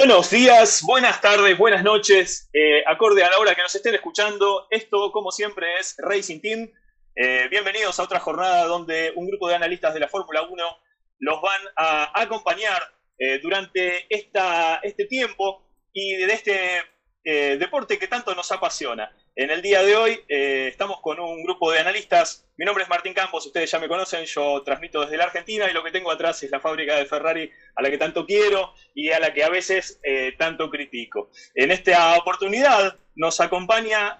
Buenos días, buenas tardes, buenas noches, eh, acorde a la hora que nos estén escuchando. Esto, como siempre, es Racing Team. Eh, bienvenidos a otra jornada donde un grupo de analistas de la Fórmula 1 los van a acompañar eh, durante esta, este tiempo y de este deporte que tanto nos apasiona. En el día de hoy estamos con un grupo de analistas. Mi nombre es Martín Campos, ustedes ya me conocen, yo transmito desde la Argentina y lo que tengo atrás es la fábrica de Ferrari a la que tanto quiero y a la que a veces tanto critico. En esta oportunidad nos acompaña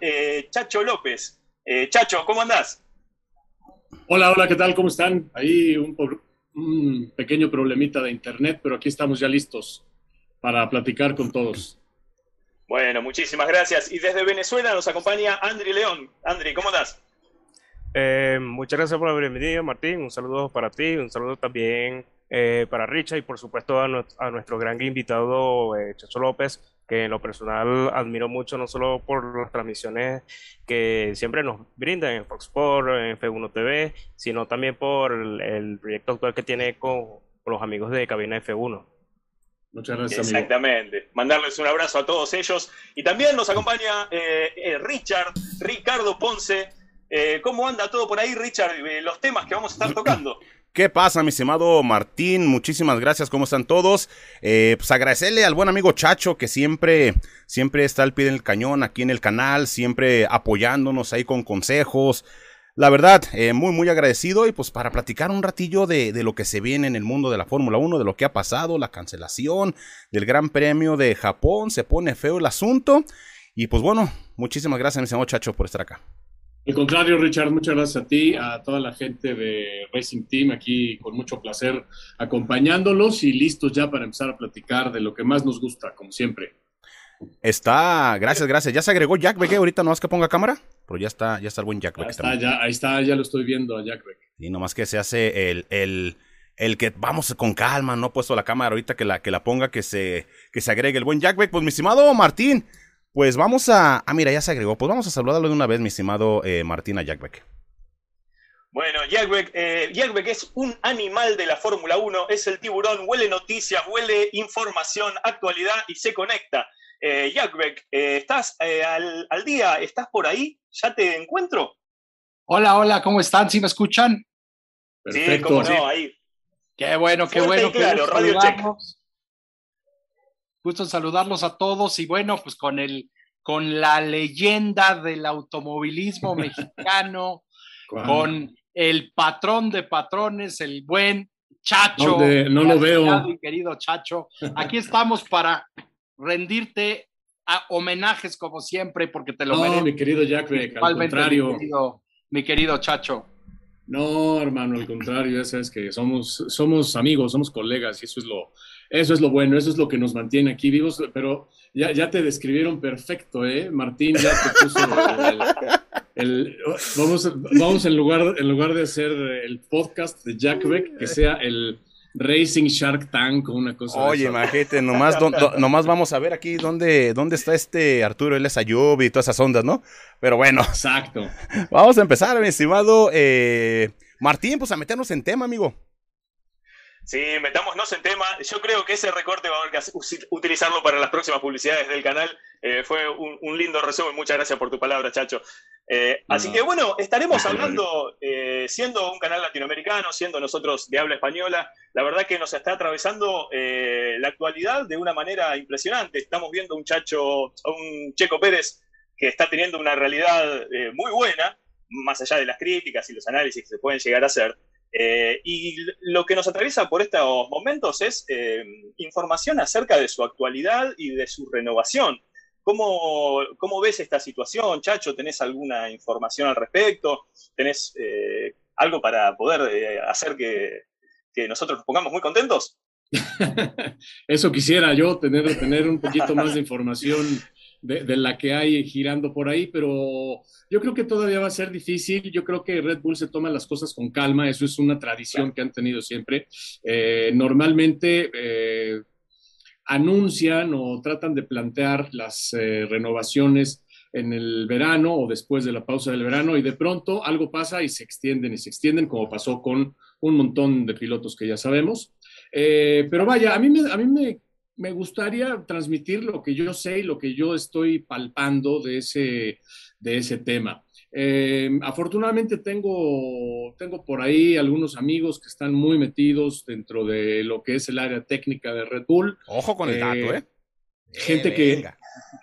Chacho López. Chacho, ¿cómo andás? Hola, hola, ¿qué tal? ¿Cómo están? Ahí un, pequeño problemita de internet, pero aquí estamos ya listos para platicar con todos. Bueno, muchísimas gracias. Y desde Venezuela nos acompaña Andri León. Andri, ¿cómo estás? Eh, muchas gracias por haber venido, Martín. Un saludo para ti, un saludo también eh, para Richa y por supuesto a, a nuestro gran invitado eh, Chacho López, que en lo personal admiro mucho, no solo por las transmisiones que siempre nos brindan en Fox Sport, en F1 TV, sino también por el, proyecto actual que tiene con, los amigos de Cabina F1. Muchas gracias. Exactamente. Mandarles un abrazo a todos ellos. Y también nos acompaña eh, eh, Richard, Ricardo Ponce. Eh, ¿Cómo anda todo por ahí, Richard? los temas que vamos a estar tocando. ¿Qué pasa, mi estimado Martín? Muchísimas gracias, ¿cómo están todos? Eh, pues agradecerle al buen amigo Chacho que siempre, siempre está al pie del cañón aquí en el canal, siempre apoyándonos ahí con consejos. La verdad, eh, muy, muy agradecido y pues para platicar un ratillo de, de lo que se viene en el mundo de la Fórmula 1, de lo que ha pasado, la cancelación del Gran Premio de Japón, se pone feo el asunto. Y pues bueno, muchísimas gracias, mi estimado Chacho, por estar acá. Al contrario, Richard, muchas gracias a ti, a toda la gente de Racing Team, aquí con mucho placer acompañándolos y listos ya para empezar a platicar de lo que más nos gusta, como siempre. Está, gracias, gracias. Ya se agregó Jack Beck, ahorita nomás que ponga cámara, pero ya está, ya está el buen Jack Beck. Ahí está, ya, ahí está, ya lo estoy viendo a Jack Beck. Y nomás que se hace el, el, el que vamos con calma, no he puesto la cámara ahorita que la, que la ponga, que se, que se agregue el buen Jack Beck. Pues mi estimado Martín, pues vamos a. Ah, mira, ya se agregó. Pues vamos a saludarlo de una vez, mi estimado eh, Martina Jackbeck. Bueno, Jackbeck, eh, es un animal de la Fórmula 1, es el tiburón, huele noticias, huele información, actualidad y se conecta. Eh, Jackbeck, eh, ¿estás al, día? ¿Estás por ahí? ¿Ya te encuentro? Hola, hola, ¿cómo están? ¿Sí me escuchan? sí, cómo no, ahí. Qué bueno, qué bueno. claro, Radio Check. Gusto saludarlos a todos y bueno, pues con el con la leyenda del automovilismo mexicano, con el patrón de patrones, el buen Chacho. no lo veo. Mi querido Chacho, aquí estamos para rendirte a homenajes como siempre, porque te lo no, mi querido Jack, al contrario. Mi querido, Chacho. No, hermano, al contrario, ya sabes que somos, somos amigos, somos colegas y eso es lo, eso es lo bueno, eso es lo que nos mantiene aquí vivos, pero ya, ya te describieron perfecto, ¿eh? Martín ya te puso el, vamos, vamos en lugar, en lugar de hacer el podcast de Jack Beck, que sea el Racing Shark Tank o una cosa Oye, imagínate, nomás, nomás vamos a ver aquí dónde, dónde está este Arturo L. Sayub y todas esas ondas, ¿no? Pero bueno. Exacto. Vamos a empezar, mi estimado eh, Martín, pues a meternos en tema, amigo. Sí, metámonos en tema. Yo creo que ese recorte va a haber que utilizarlo para las próximas publicidades del canal. Eh, fue un, lindo resumen. Muchas gracias por tu palabra, Chacho. Eh, así que bueno, estaremos hablando, eh, siendo un canal latinoamericano, siendo nosotros de habla española, la verdad que nos está atravesando la actualidad de una manera impresionante. Estamos viendo un Chacho, un Checo Pérez que está teniendo una realidad muy buena, más allá de las críticas y los análisis que se pueden llegar a hacer. Eh, y lo que nos atraviesa por estos momentos es eh, información acerca de su actualidad y de su renovación. ¿Cómo, ¿Cómo, ves esta situación, Chacho? ¿Tenés alguna información al respecto? ¿Tenés eh, algo para poder hacer que, que, nosotros nos pongamos muy contentos? Eso quisiera yo, tener, tener un poquito más de información de, la que hay girando por ahí, pero yo creo que todavía va a ser difícil. Yo creo que Red Bull se toma las cosas con calma, eso es una tradición que han tenido siempre. Eh, normalmente eh, anuncian o tratan de plantear las eh, renovaciones en el verano o después de la pausa del verano y de pronto algo pasa y se extienden y se extienden como pasó con un montón de pilotos que ya sabemos. pero vaya, a mí me, a mí me me gustaría transmitir lo que yo sé y lo que yo estoy palpando de ese, de ese tema. Eh, afortunadamente tengo, tengo por ahí algunos amigos que están muy metidos dentro de lo que es el área técnica de Red Bull. Ojo con el dato, ¿eh? ¿eh? Gente que,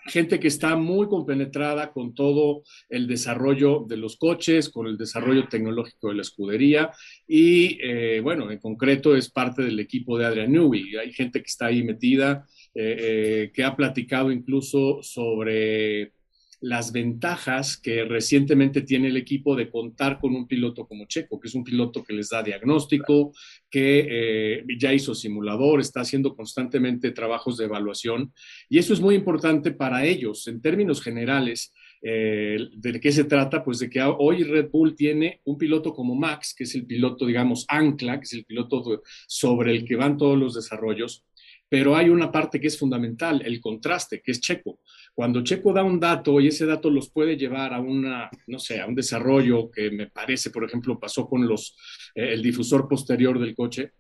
gente que está muy compenetrada con todo el desarrollo de los coches, con el desarrollo tecnológico de la escudería y, eh, bueno, en concreto es parte del equipo de Adrian Newey. Hay gente que está ahí metida, que ha platicado incluso sobre las ventajas que recientemente tiene el equipo de contar con un piloto como Checo, que es un piloto que les da diagnóstico, que eh, ya hizo simulador, está haciendo constantemente trabajos de evaluación. Y eso es muy importante para ellos en términos generales. Eh, ¿De qué se trata? Pues de que hoy Red Bull tiene un piloto como Max, que es el piloto, digamos, ancla, que es el piloto sobre el que van todos los desarrollos, pero hay una parte que es fundamental, el contraste, que es Checo. Cuando Checo da un dato y ese dato los puede llevar a una, no sé, a un desarrollo que me parece, por ejemplo, pasó con los, eh, el difusor posterior del coche,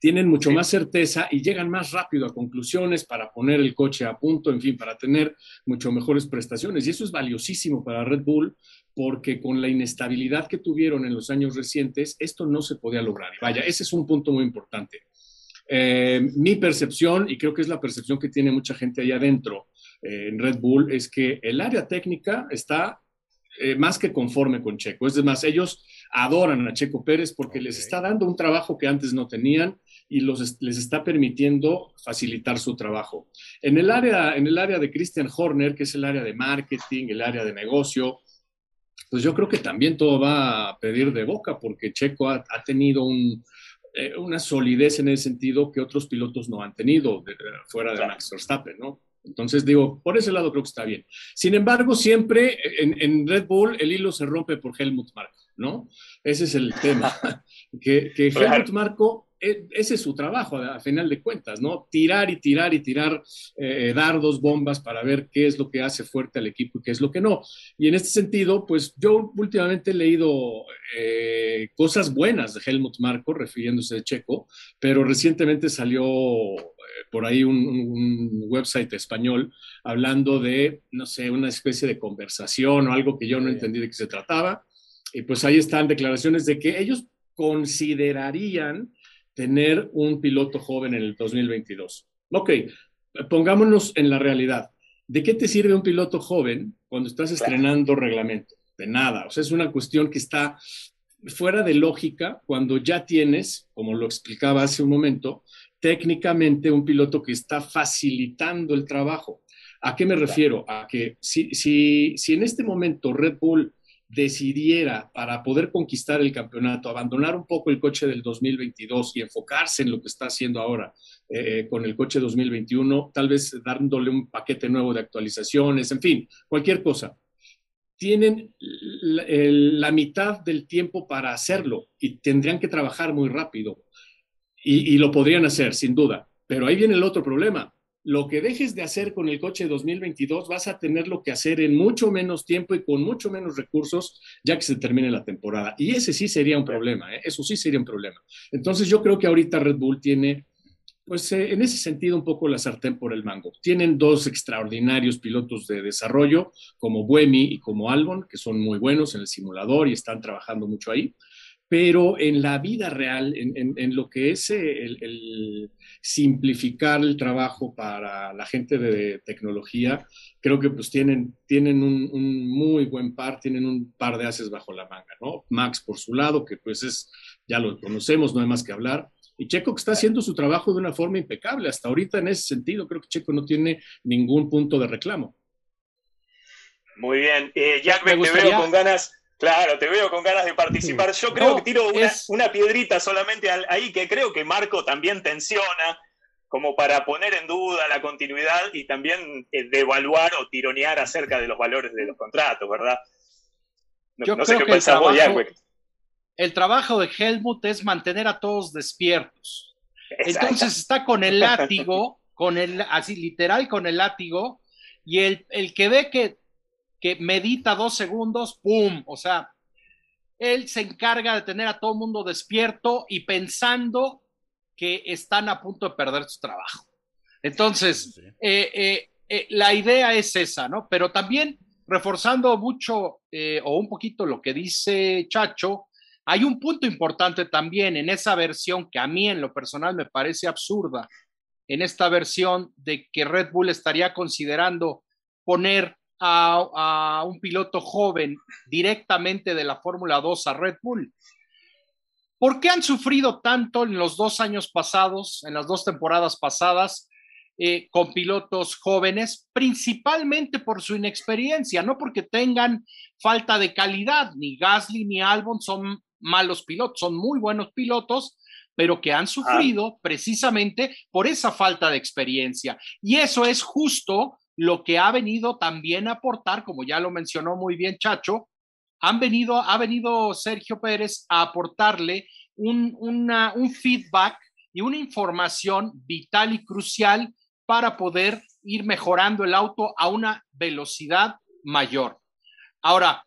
tienen mucho más certeza y llegan más rápido a conclusiones para poner el coche a punto, en fin, para tener mucho mejores prestaciones. Y eso es valiosísimo para Red Bull porque con la inestabilidad que tuvieron en los años recientes, esto no se podía lograr. vaya, ese es un punto muy importante. Eh, mi percepción, y creo que es la percepción que tiene mucha gente ahí adentro eh, en Red Bull, es que el área técnica está eh, más que conforme con Checo. Es más, ellos adoran a Checo Pérez porque les está dando un trabajo que antes no tenían y los, les está permitiendo facilitar su trabajo. En el área, en el área de Christian Horner, que es el área de marketing, el área de negocio, pues yo creo que también todo va a pedir de boca porque Checo ha tenido un, eh, una solidez en ese sentido que otros pilotos no han tenido fuera de Max Verstappen, ¿no? Entonces digo, por ese lado creo que está bien. Sin embargo, siempre en, Red Bull el hilo se rompe por Helmut Marko, ¿no? Ese es el tema. que, que Helmut Marko ese es su trabajo a, final de cuentas, ¿no? Tirar y tirar y tirar eh, dardos, bombas para ver qué es lo que hace fuerte al equipo y qué es lo que no. Y en este sentido, pues yo últimamente he leído eh, cosas buenas de Helmut Marko, refiriéndose a Checo, pero recientemente salió eh, por ahí un, website español hablando de, no sé, una especie de conversación o algo que yo no entendí de qué se trataba. Y pues ahí están declaraciones de que ellos considerarían tener un piloto joven en el 2022. Ok, pongámonos en la realidad. ¿De qué te sirve un piloto joven cuando estás estrenando reglamento? De nada. O sea, es una cuestión que está fuera de lógica cuando ya tienes, como lo explicaba hace un momento, técnicamente un piloto que está facilitando el trabajo. ¿A qué me refiero? A que si, si, si en este momento Red Bull decidiera para poder conquistar el campeonato, abandonar un poco el coche del 2022 y enfocarse en lo que está haciendo ahora eh, con el coche 2021, tal vez dándole un paquete nuevo de actualizaciones, en fin, cualquier cosa. Tienen la, mitad del tiempo para hacerlo y tendrían que trabajar muy rápido. y lo podrían hacer, sin duda. Pero ahí viene el otro problema lo que dejes de hacer con el coche 2022 vas a tenerlo que hacer en mucho menos tiempo y con mucho menos recursos ya que se termine la temporada. Y ese sí sería un problema, ¿eh? eso sí sería un problema. Entonces yo creo que ahorita Red Bull tiene, pues eh, en ese sentido un poco la sartén por el mango. Tienen dos extraordinarios pilotos de desarrollo como Buemi y como Albon, que son muy buenos en el simulador y están trabajando mucho ahí pero en la vida real, en, lo que es el, simplificar el trabajo para la gente de tecnología, creo que pues tienen, tienen un, muy buen par, tienen un par de haces bajo la manga, ¿no? Max por su lado, que pues es, ya lo conocemos, no hay más que hablar, y Checo que está haciendo su trabajo de una forma impecable. Hasta ahorita en ese sentido creo que Checo no tiene ningún punto de reclamo. Muy bien. Eh, Jack, me, veo con ganas Claro, te veo con ganas de participar. Yo creo que tiro una, piedrita solamente ahí que creo que Marco también tensiona, como para poner en duda la continuidad y también eh, devaluar o tironear acerca de los valores de los contratos, ¿verdad? No, sé qué pensás vos, El trabajo de Helmut es mantener a todos despiertos. Entonces está con el látigo, con el, así literal con el látigo, y el, el que ve que que medita dos segundos, ¡pum! O sea, él se encarga de tener a todo el mundo despierto y pensando que están a punto de perder su trabajo. Entonces, eh, eh, la idea es esa, ¿no? Pero también reforzando mucho o un poquito lo que dice Chacho, hay un punto importante también en esa versión que a mí en lo personal me parece absurda, en esta versión de que Red Bull estaría considerando poner a, un piloto joven directamente de la Fórmula 2 a Red Bull. ¿Por qué han sufrido tanto en los dos años pasados, en las dos temporadas pasadas, eh, con pilotos jóvenes? Principalmente por su inexperiencia, no porque tengan falta de calidad. Ni Gasly ni Albon son malos pilotos, son muy buenos pilotos, pero que han sufrido precisamente por esa falta de experiencia. Y eso es justo lo que ha venido también a aportar, como ya lo mencionó muy bien Chacho, han venido, ha venido Sergio Pérez a aportarle un, un feedback y una información vital y crucial para poder ir mejorando el auto a una velocidad mayor. Ahora,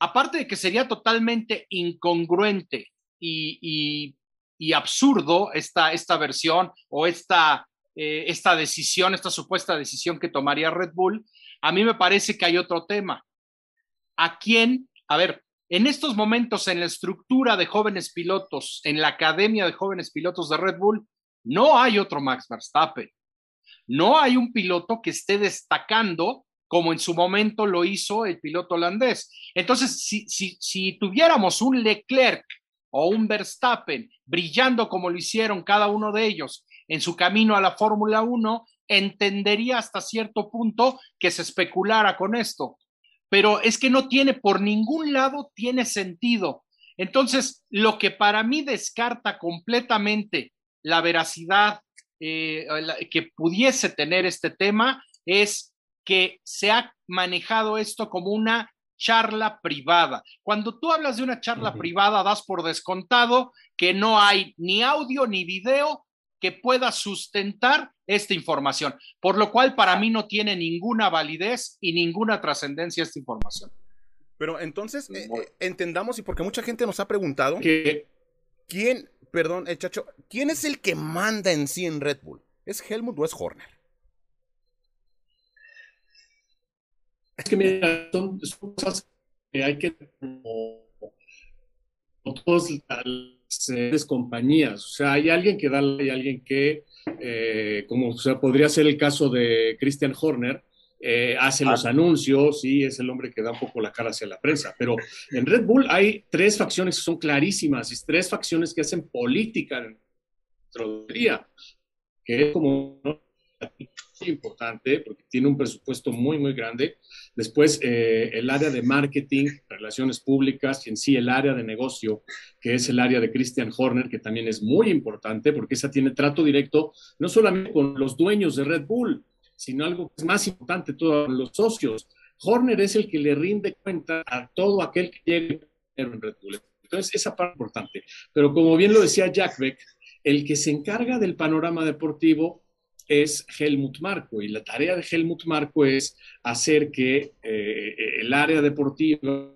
aparte de que sería totalmente incongruente y, y, absurdo esta, esta versión o esta, eh, esta decisión, esta supuesta decisión que tomaría Red Bull, a mí me parece que hay otro tema. ¿A quién? A ver, en estos momentos en la estructura de jóvenes pilotos, en la academia de jóvenes pilotos de Red Bull, no hay otro Max Verstappen. No hay un piloto que esté destacando como en su momento lo hizo el piloto holandés. Entonces, si, si, si tuviéramos un Leclerc o un Verstappen brillando como lo hicieron cada uno de ellos en su camino a la Fórmula 1, entendería hasta cierto punto que se especulara con esto. Pero es que no tiene, por ningún lado tiene sentido. Entonces, lo que para mí descarta completamente la veracidad eh, que pudiese tener este tema es que se ha manejado esto como una charla privada. Cuando tú hablas de una charla privada, das por descontado que no hay ni audio ni video que pueda sustentar esta información, por lo cual para mí no tiene ninguna validez y ninguna trascendencia esta información. Pero entonces, eh, eh, entendamos, y porque mucha gente nos ha preguntado, ¿quién, perdón, el chacho, quién es el que manda en sí en Red Bull? ¿Es Helmut o es Horner? Es que mira, son, cosas que hay que, como, todas las compañías, o sea, hay alguien que da, hay alguien que, eh, como sea, podría ser el caso de Christian Horner, eh, hace los ah. anuncios y es el hombre que da un poco la cara hacia la prensa. Pero en Red Bull hay tres facciones que son clarísimas, y tres facciones que hacen política dentro del día, que es como importante porque tiene un presupuesto muy, muy grande. Después, eh, el área de marketing, relaciones públicas y en sí el área de negocio, que es el área de Christian Horner, que también es muy importante porque esa tiene trato directo no solamente con los dueños de Red Bull, sino algo que es más importante, todos los socios. Horner es el que le rinde cuenta a todo aquel que llegue en Red Bull. Entonces, esa parte importante. Pero como bien lo decía Jack Beck, el que se encarga del panorama deportivo es Helmut Marco y la tarea de Helmut Marco es hacer que eh, el área deportiva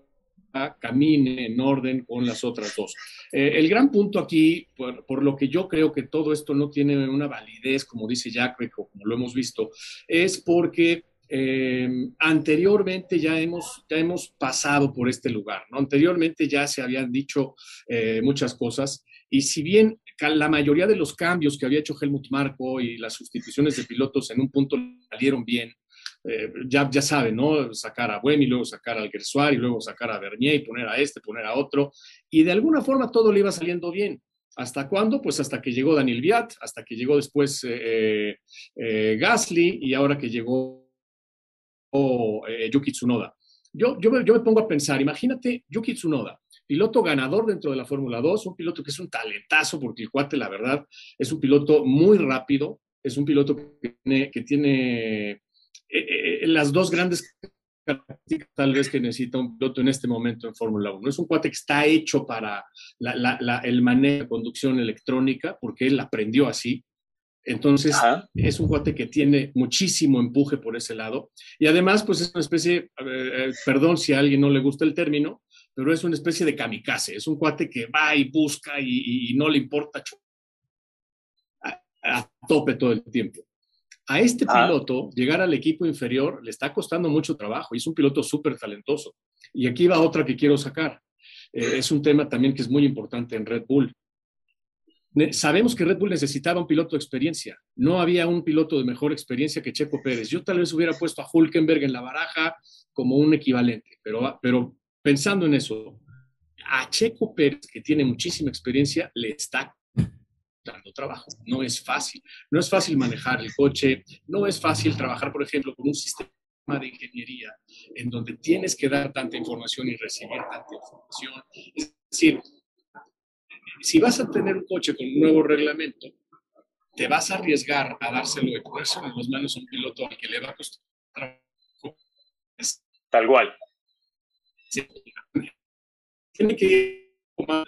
camine en orden con las otras dos. Eh, el gran punto aquí, por, lo que yo creo que todo esto no tiene una validez, como dice o como lo hemos visto, es porque eh, anteriormente ya hemos, ya hemos pasado por este lugar, ¿no? Anteriormente ya se habían dicho muchas cosas y si bien la mayoría de los cambios que había hecho Helmut Marko y las sustituciones de pilotos en un punto salieron bien. Eh, ya, saben, ¿no? Sacar a Buemi, luego sacar al Gersuar y luego sacar a Bernier y poner a este, poner a otro. Y de alguna forma todo le iba saliendo bien. ¿Hasta cuándo? Pues hasta que llegó Daniel Viat, hasta que llegó después eh, eh, Gasly y ahora que llegó Yuki Tsunoda. Yo, yo me pongo a pensar, imagínate Yuki Tsunoda, piloto ganador dentro de la Fórmula 2, un piloto que es un talentazo, porque el cuate, la verdad, es un piloto muy rápido, es un piloto que tiene, eh, eh, las dos grandes características tal vez que necesita un piloto en este momento en Fórmula 1. Es un cuate que está hecho para el manejo de conducción electrónica, porque él aprendió así. Entonces, es un cuate que tiene muchísimo empuje por ese lado. Y además, pues es una especie, eh, perdón si a alguien no le gusta el término, pero es una especie de kamikaze, es un cuate que va y busca y, no le importa a, tope todo el tiempo. A este ah. piloto llegar al equipo inferior le está costando mucho trabajo y es un piloto súper talentoso. Y aquí va otra que quiero sacar. Eh, es un tema también que es muy importante en Red Bull. Sabemos que Red Bull necesitaba un piloto de experiencia. No había un piloto de mejor experiencia que Checo Pérez. Yo tal vez hubiera puesto a Hulkenberg en la baraja como un equivalente, pero, pero pensando en eso, a Checo Pérez, que tiene muchísima experiencia, le está dando trabajo. No es fácil. No es fácil manejar el coche, no es fácil trabajar, por ejemplo, con un sistema de ingeniería en donde tienes que dar tanta información y recibir tanta información. Es decir, si vas a tener un coche con un nuevo reglamento, te vas a arriesgar a dárselo de ponérselo en las manos a un piloto al que le va a costar Tal cual. Tiene que tomar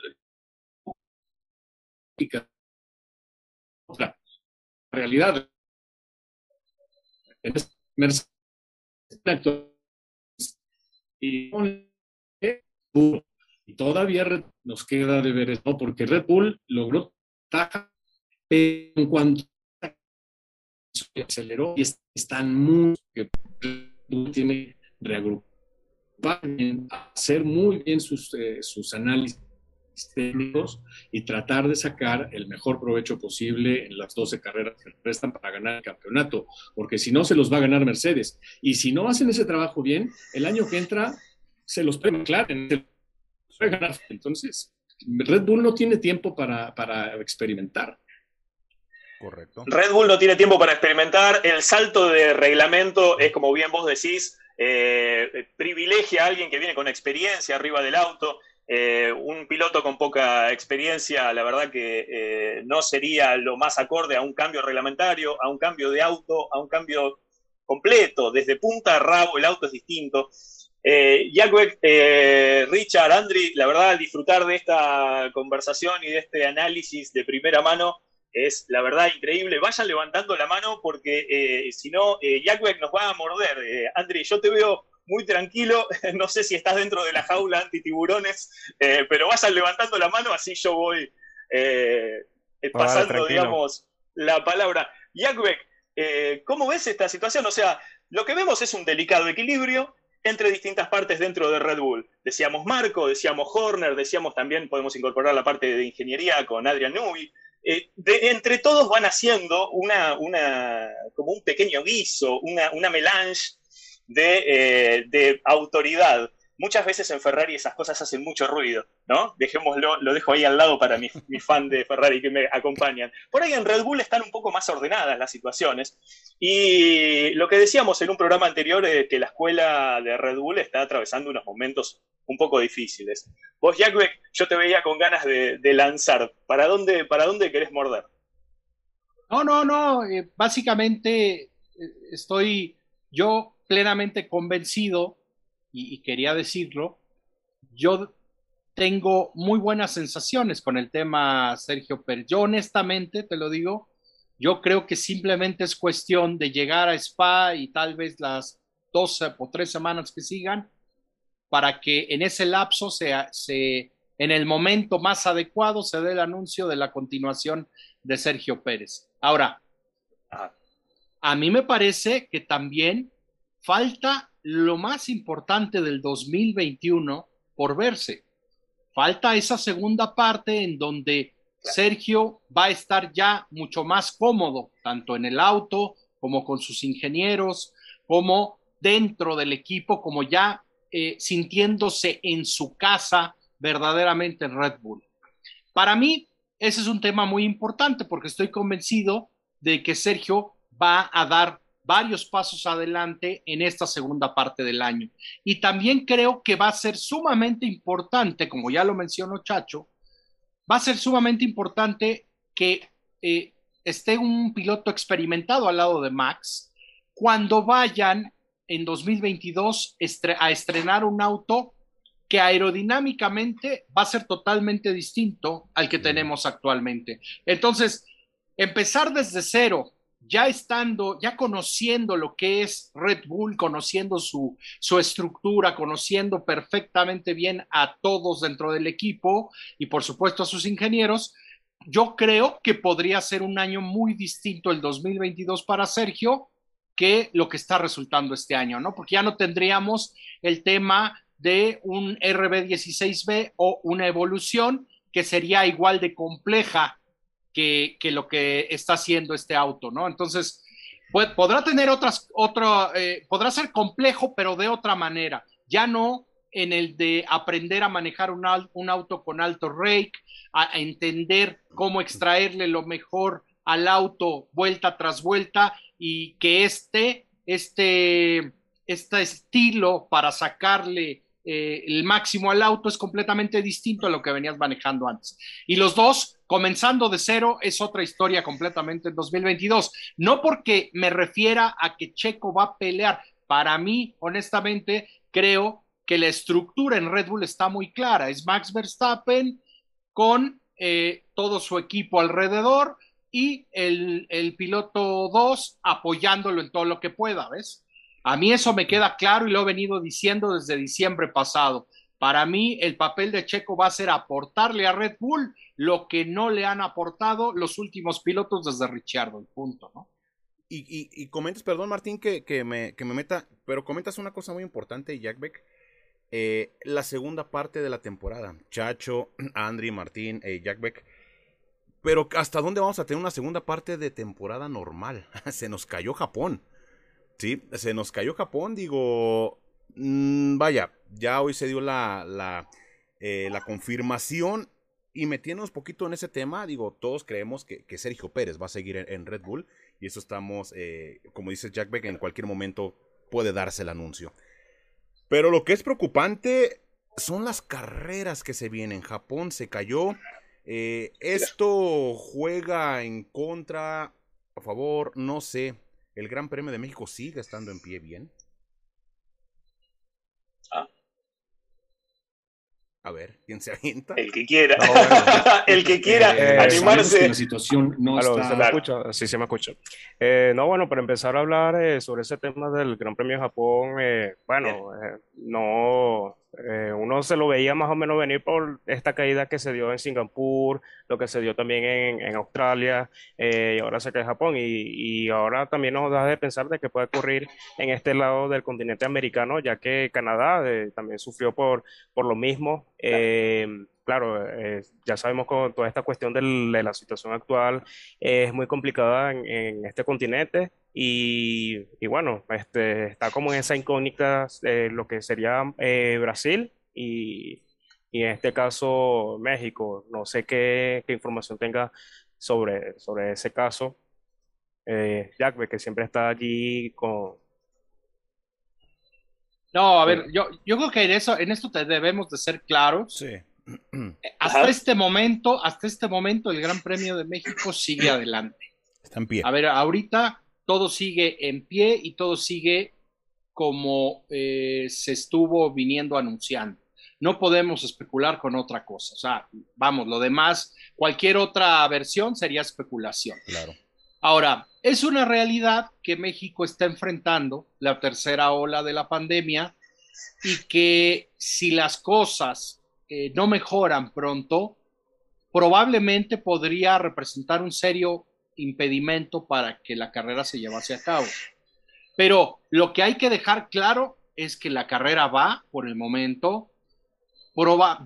otra realidad. Y todavía nos queda de ver eso, porque Red Bull logró taja, en cuanto aceleró y están muy que Red Bull tiene reagrupar, hacer muy bien sus, eh, sus análisis técnicos y tratar de sacar el mejor provecho posible en las 12 carreras que restan para ganar el campeonato, porque si no se los va a ganar Mercedes. Y si no hacen ese trabajo bien, el año que entra se los pueden claro, entonces, Red Bull no tiene tiempo para, experimentar. Correcto. Red Bull no tiene tiempo para experimentar. El salto de reglamento es, como bien vos decís, eh, privilegia a alguien que viene con experiencia arriba del auto. Eh, un piloto con poca experiencia, la verdad que eh, no sería lo más acorde a un cambio reglamentario, a un cambio de auto, a un cambio completo. Desde punta a rabo el auto es distinto. Eh, eh, Richard, Andri, la verdad, disfrutar de esta conversación y de este análisis de primera mano es, la verdad, increíble. Vayan levantando la mano porque eh, si no, eh, nos va a morder. Eh, Andri, yo te veo muy tranquilo, no sé si estás dentro de la jaula anti-tiburones, pero vayan levantando la mano, así yo voy pasando, digamos, la palabra. Jacquek, ¿cómo ves esta situación? O sea, lo que vemos es un delicado equilibrio entre distintas partes dentro de Red Bull. Decíamos Marco, decíamos Horner, decíamos también, podemos incorporar la parte de ingeniería con Adrian Newey. Eh, entre todos van haciendo una, una, como un pequeño guiso, una, una melange de, eh, de autoridad muchas veces en Ferrari esas cosas hacen mucho ruido, ¿no? Dejémoslo, lo dejo ahí al lado para mis mi fan de Ferrari que me acompañan. Por ahí en Red Bull están un poco más ordenadas las situaciones. Y lo que decíamos en un programa anterior, es que la escuela de Red Bull está atravesando unos momentos un poco difíciles. Vos, Jack yo te veía con ganas de, lanzar. ¿Para dónde, ¿Para dónde querés morder? No, no, no. Eh, básicamente eh, estoy yo plenamente convencido y, quería decirlo, yo tengo muy buenas sensaciones con el tema Sergio Pérez. Yo honestamente te lo digo, yo creo que simplemente es cuestión de llegar a Spa y tal vez las 12 o tres semanas que sigan para que en ese lapso sea, se, en el momento más adecuado se dé el anuncio de la continuación de Sergio Pérez. Ahora, a mí me parece que también falta lo más importante del 2021 por verse. Falta esa segunda parte en donde Sergio va a estar ya mucho más cómodo, tanto en el auto como con sus ingenieros, como dentro del equipo, como ya eh, sintiéndose en su casa verdaderamente en Red Bull. Para mí, ese es un tema muy importante porque estoy convencido de que Sergio va a dar varios pasos adelante en esta segunda parte del año. Y también creo que va a ser sumamente importante, como ya lo mencionó Chacho, va a ser sumamente importante que eh, esté un piloto experimentado al lado de Max cuando vayan en 2022 a estrenar un auto que aerodinámicamente va a ser totalmente distinto al que tenemos actualmente. Entonces, empezar desde cero ya estando, ya conociendo lo que es Red Bull, conociendo su, su, estructura, conociendo perfectamente bien a todos dentro del equipo y por supuesto a sus ingenieros, yo creo que podría ser un año muy distinto el 2022 para Sergio que lo que está resultando este año, ¿no? Porque ya no tendríamos el tema de un RB16B o una evolución que sería igual de compleja que, lo que está haciendo este auto, ¿no? Entonces, podrá tener otras, otro, eh, podrá ser complejo, pero de otra manera. Ya no en el de aprender a manejar un, auto con alto rake, a, entender cómo extraerle lo mejor al auto vuelta tras vuelta y que este, este, este estilo para sacarle eh, el máximo al auto es completamente distinto a lo que venías manejando antes. Y los dos, comenzando de cero, es otra historia completamente en 2022. No porque me refiera a que Checo va a pelear. Para mí, honestamente, creo que la estructura en Red Bull está muy clara. Es Max Verstappen con eh, todo su equipo alrededor y el, el piloto 2 apoyándolo en todo lo que pueda, ¿ves? A mí eso me queda claro y lo he venido diciendo desde diciembre pasado. Para mí el papel de Checo va a ser aportarle a Red Bull lo que no le han aportado los últimos pilotos desde Richardo, el punto, ¿no? Y, y, comentas, perdón Martín que, que, me, que, me, meta, pero comentas una cosa muy importante, Jack Beck. Eh, la segunda parte de la temporada. Chacho, Andri, Martín, eh, Jack Beck. Pero ¿hasta dónde vamos a tener una segunda parte de temporada normal? Se nos cayó Japón. Sí, se nos cayó Japón, digo, mm, vaya, ya hoy se dio la, la, eh, la confirmación y metiéndonos poquito en ese tema, digo, todos creemos que, que Sergio Pérez va a seguir en, Red Bull y eso estamos, eh, como dice Jack Beck, en cualquier momento puede darse el anuncio. Pero lo que es preocupante son las carreras que se vienen. Japón se cayó. Eh, esto juega en contra, a favor, no sé el Gran Premio de México sigue estando en pie bien. Ah. A ver, ¿quién se avienta? El que quiera. el que quiera eh, animarse. La situación no está... ¿Se me escucha? Sí, se me escucha. Eh, no, bueno, para empezar a hablar eh, sobre ese tema del Gran Premio de Japón, bueno, no eh, uno se lo veía más o menos venir por esta caída que se dio en Singapur, lo que se dio también en, Australia, eh, y ahora se cae Japón, y, ahora también nos da de pensar de que puede ocurrir en este lado del continente americano, ya que Canadá eh, también sufrió por, por lo mismo. claro, ya sabemos con toda esta cuestión de la situación actual es muy complicada en, este continente y, bueno, este, está como en esa incógnita de lo que sería eh, Brasil y, en este caso México. No sé qué, información tenga sobre, sobre ese caso. Eh, Jack, que siempre está allí con... No, a ver, yo, yo creo que en, eso, en esto debemos de ser claros. Sí. Hasta este momento, hasta este momento, el Gran Premio de México sigue adelante. Está en pie. A ver, ahorita todo sigue en pie y todo sigue como eh, se estuvo viniendo anunciando. No podemos especular con otra cosa. O sea, vamos, lo demás, cualquier otra versión sería especulación. Claro. Ahora, es una realidad que México está enfrentando la tercera ola de la pandemia y que si las cosas eh, no mejoran pronto, probablemente podría representar un serio impedimento para que la carrera se llevase a cabo. Pero lo que hay que dejar claro es que la carrera va por el momento.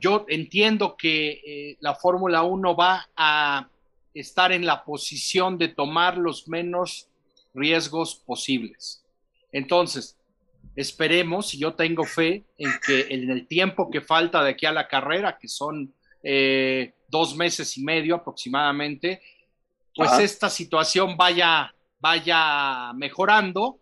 yo entiendo que eh, la Fórmula 1 va a estar en la posición de tomar los menos riesgos posibles. Entonces, esperemos, y yo tengo fe en que en el tiempo que falta de aquí a la carrera, que son eh, dos meses y medio aproximadamente, pues esta situación vaya, vaya mejorando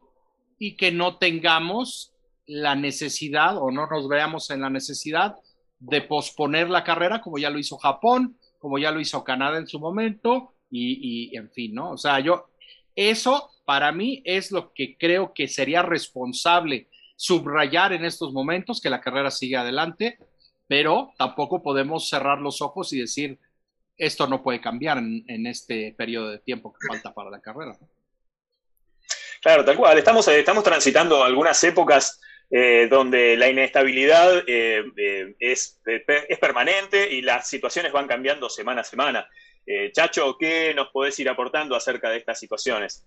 y que no tengamos la necesidad o no nos veamos en la necesidad de posponer la carrera como ya lo hizo Japón, como ya lo hizo Canadá en su momento y, y en fin, ¿no? O sea, yo, eso para mí es lo que creo que sería responsable subrayar en estos momentos, que la carrera sigue adelante, pero tampoco podemos cerrar los ojos y decir, esto no puede cambiar en, este periodo de tiempo que falta para la carrera. Claro, tal cual. Estamos, eh, estamos transitando algunas épocas eh, donde la inestabilidad eh, es, es, permanente y las situaciones van cambiando semana a semana. Chacho, ¿qué nos podés ir aportando acerca de estas situaciones?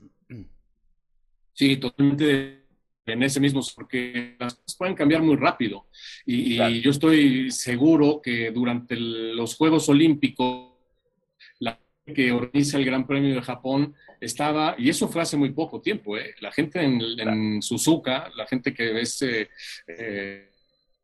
Sí, totalmente en ese mismo, porque las cosas pueden cambiar muy rápido. Y, yo estoy seguro que durante los Juegos Olímpicos, que organiza el Gran Premio de Japón estaba, y eso fue hace muy poco tiempo, ¿eh? la gente en, Suzuka, la gente que es eh, eh,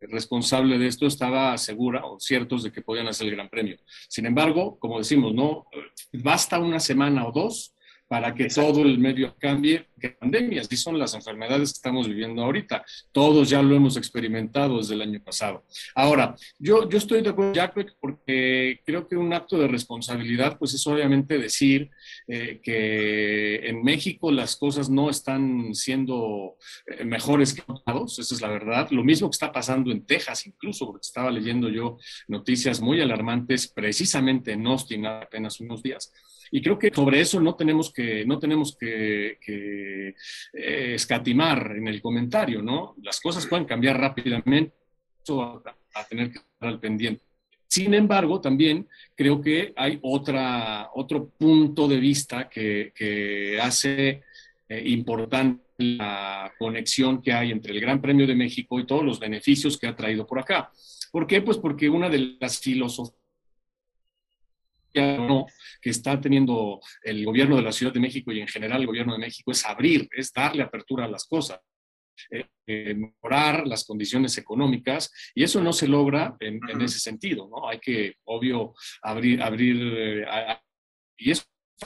responsable de esto, estaba segura o ciertos de que podían hacer el Gran Premio. Sin embargo, como decimos, no basta una semana o dos para que todo el medio cambie, que pandemias, y son las enfermedades que estamos viviendo ahorita. Todos ya lo hemos experimentado desde el año pasado. Ahora, yo, yo estoy de acuerdo, porque creo que un acto de responsabilidad, pues es obviamente decir eh, que en México las cosas no están siendo eh, mejores que otros, esa es la verdad. Lo mismo que está pasando en Texas, incluso, porque estaba leyendo yo noticias muy alarmantes precisamente en Austin apenas unos días y creo que sobre eso no tenemos que, no tenemos que, eh, escatimar en el comentario, ¿no? Las cosas pueden cambiar rápidamente, eso a, tener que estar al pendiente. Sin embargo, también creo que hay otra, otro punto de vista que, hace eh, importante la conexión que hay entre el Gran Premio de México y todos los beneficios que ha traído por acá. ¿Por qué? Pues porque una de las filosofías que está teniendo el gobierno de la Ciudad de México y en general el gobierno de México es abrir, es darle apertura a las cosas. Eh, eh, mejorar las condiciones económicas y eso no se logra en, ese sentido, ¿no? Hay que, obvio, abrir, abrir eh, y eso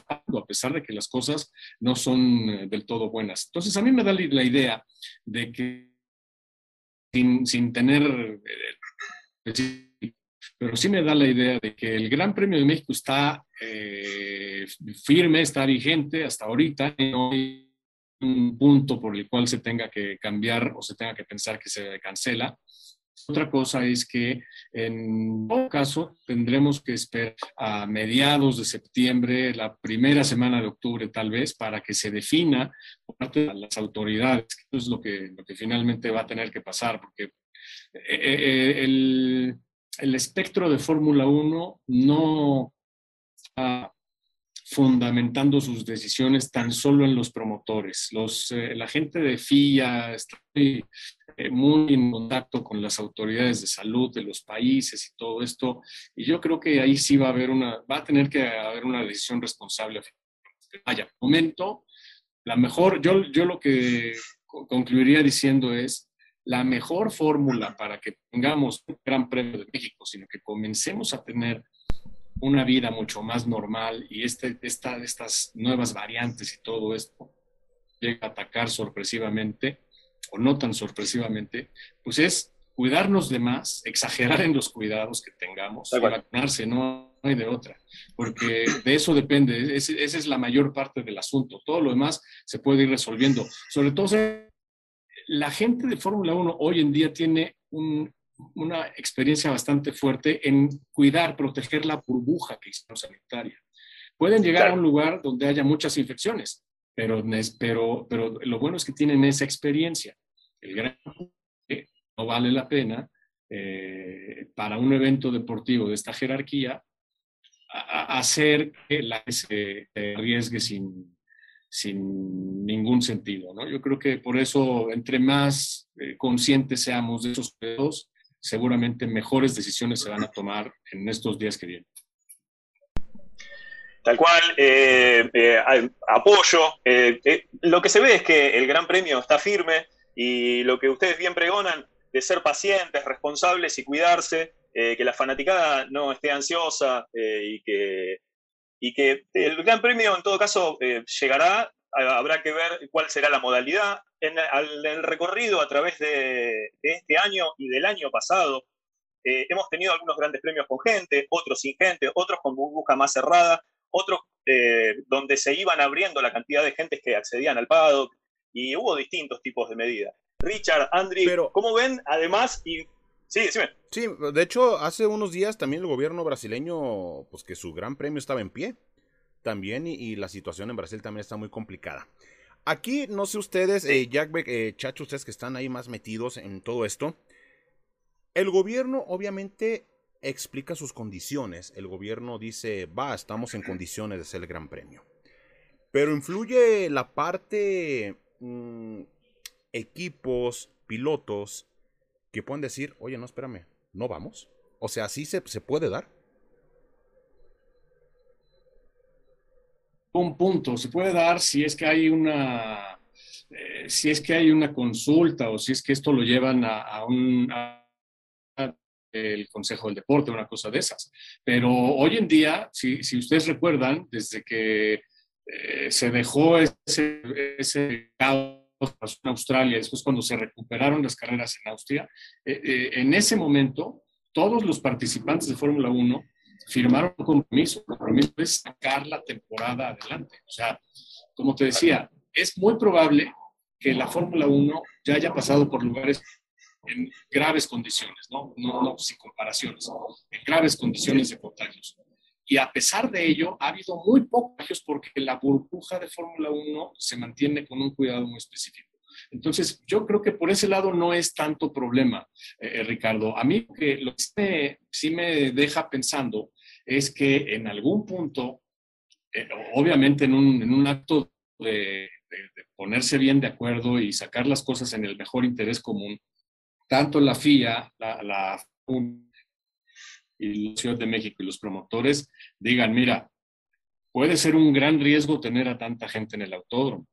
a pesar de que las cosas no son del todo buenas. Entonces, a mí me da la idea de que sin, sin tener pero sí me da la idea de que el Gran Premio de México está eh, firme, está vigente hasta ahorita, no hay un punto por el cual se tenga que cambiar o se tenga que pensar que se cancela. Otra cosa es que en todo caso tendremos que esperar a mediados de septiembre, la primera semana de octubre tal vez, para que se defina por parte de las autoridades. Eso es lo que, lo que finalmente va a tener que pasar, porque eh, eh, el, el espectro de Fórmula 1 no está fundamentando sus decisiones tan solo en los promotores. Los, eh, la gente de FIA está muy, eh, muy, en contacto con las autoridades de salud de los países y todo esto, y yo creo que ahí sí va a haber una, va a tener que haber una decisión responsable. Vaya, momento, la mejor, yo, yo lo que concluiría diciendo es, la mejor fórmula para que tengamos un Gran Premio de México, sino que comencemos a tener una vida mucho más normal y este, esta, estas nuevas variantes y todo esto llega a atacar sorpresivamente o no tan sorpresivamente, pues es cuidarnos de más, exagerar en los cuidados que tengamos, vacunarse, no hay de otra, porque de eso depende, esa es la mayor parte del asunto, todo lo demás se puede ir resolviendo, sobre todo la gente de Fórmula 1 hoy en día tiene una experiencia bastante fuerte en cuidar, proteger la burbuja que hicieron sanitaria. Pueden llegar a un lugar donde haya muchas infecciones, pero, lo bueno es que tienen esa experiencia. El gran no vale la pena eh, para un evento deportivo de esta jerarquía hacer que la se arriesgue sin, sin ningún sentido. ¿no? Yo creo que por eso, entre más eh, conscientes seamos de esos pedos, seguramente mejores decisiones se van a tomar en estos días que vienen. Tal cual, eh, eh, apoyo. lo que se ve es que el Gran Premio está firme y lo que ustedes bien pregonan de ser pacientes, responsables y cuidarse, que la fanaticada no esté ansiosa y que y que el Gran Premio en todo caso eh, llegará, habrá que ver cuál será la modalidad. En, el recorrido a través de, este año y del año pasado, eh, hemos tenido algunos grandes premios con gente, otros sin gente, otros con burbuja más cerrada, otros eh, donde se iban abriendo la cantidad de gente que accedían al paddock y hubo distintos tipos de medidas. Richard, Andrew, ¿cómo ven? Además, y Sí, Sí, de hecho, hace unos días también el gobierno brasileño, pues que su gran premio estaba en pie. También, y, la situación en Brasil también está muy complicada. Aquí, no sé ustedes, eh, Jack, eh, Chacho, ustedes que están ahí más metidos en todo esto. El gobierno, obviamente, explica sus condiciones. El gobierno dice, va, estamos en condiciones de ser el Gran Premio. Pero influye la parte mm, equipos, pilotos, que pueden decir, oye, no, espérame, no vamos. O sea, así se, se puede dar. Un punto, se puede dar si es que hay una, eh, si es que hay una consulta o si es que esto lo llevan a, un el Consejo del Deporte, una cosa de esas. Pero hoy en día, si, si ustedes recuerdan, desde que eh, se dejó ese, ese caos en Australia, después cuando se recuperaron las carreras en Austria, eh, en ese momento todos los participantes de Fórmula 1 firmaron un compromiso. El compromiso es sacar la temporada adelante. O sea, como te decía, es muy probable que la Fórmula 1 ya haya pasado por lugares en graves condiciones, ¿no? No, no sin comparaciones, en graves condiciones de contagios. Y a pesar de ello, ha habido muy pocos porque la burbuja de Fórmula 1 se mantiene con un cuidado muy específico. Entonces, yo creo que por ese lado no es tanto problema, eh, eh, Ricardo. A mí que lo que sí me deja pensando es que en algún punto, eh, obviamente en un, acto de, ponerse bien de acuerdo y sacar las cosas en el mejor interés común, tanto la FIA, la, la y la Ciudad de México y los promotores digan, mira, puede ser un gran riesgo tener a tanta gente en el autódromo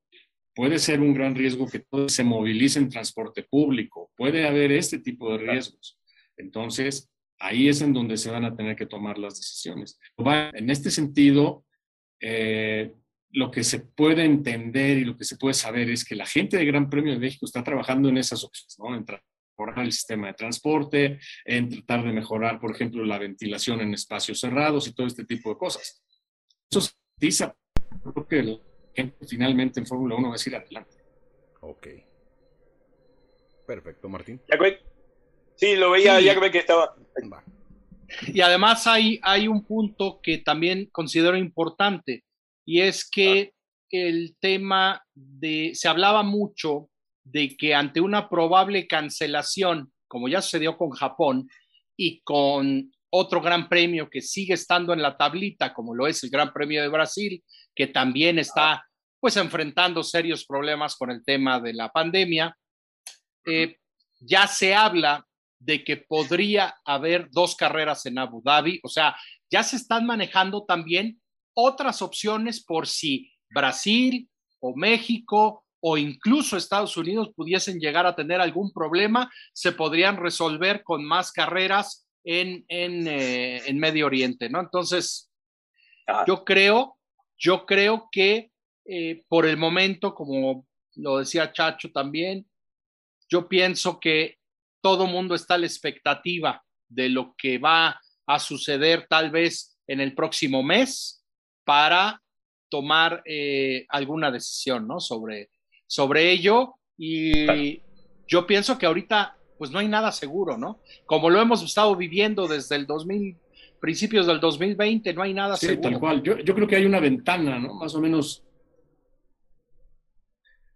puede ser un gran riesgo que todo se movilice en transporte público, puede haber este tipo de riesgos. Entonces, ahí es en donde se van a tener que tomar las decisiones. En este sentido, eh, lo que se puede entender y lo que se puede saber es que la gente de Gran Premio de México está trabajando en esas opciones, ¿no? En mejorar el sistema de transporte, en tratar de mejorar, por ejemplo, la ventilación en espacios cerrados y todo este tipo de cosas. Eso se dice, creo que finalmente en Fórmula 1 va a ir adelante. Ok. Perfecto, Martín. Sí, lo veía, ya que estaba. Y además hay, hay un punto que también considero importante, y es que el tema de, se hablaba mucho de que ante una probable cancelación, como ya sucedió con Japón, y con otro gran premio que sigue estando en la tablita, como lo es el Gran Premio de Brasil, que también está pues enfrentando serios problemas con el tema de la pandemia. Eh, ya se habla de que podría haber dos carreras en Abu Dhabi, o sea, ya se están manejando también otras opciones por si Brasil o México o incluso Estados Unidos pudiesen llegar a tener algún problema, se podrían resolver con más carreras en, en, eh, en Medio Oriente, ¿no? Entonces, yo creo, yo creo que eh, por el momento, como lo decía Chacho también, yo pienso que todo mundo está a la expectativa de lo que va a suceder tal vez en el próximo mes para tomar eh, alguna decisión ¿no? sobre, sobre ello. Y yo pienso que ahorita pues no hay nada seguro, ¿no? Como lo hemos estado viviendo desde el 2000, principios del 2020, no hay nada sí, seguro. Tal cual. Yo, yo creo que hay una ventana, ¿no? Más o menos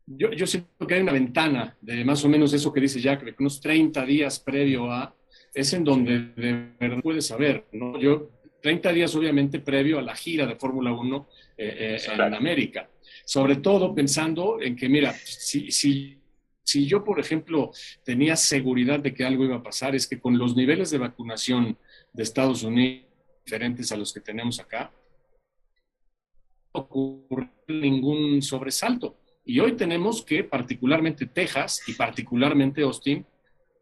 yo, yo siento que hay una ventana de más o menos eso que dice Jack, de unos 30 días previo a, es en donde de verdad puedes saber, ¿no? Yo, 30 días obviamente previo a la gira de Fórmula 1 eh, eh, en América. Sobre todo pensando en que, mira, si, si, si yo, por ejemplo, tenía seguridad de que algo iba a pasar, es que con los niveles de vacunación de Estados Unidos diferentes a los que tenemos acá, no ocurre ningún sobresalto. Y hoy tenemos que particularmente Texas y particularmente Austin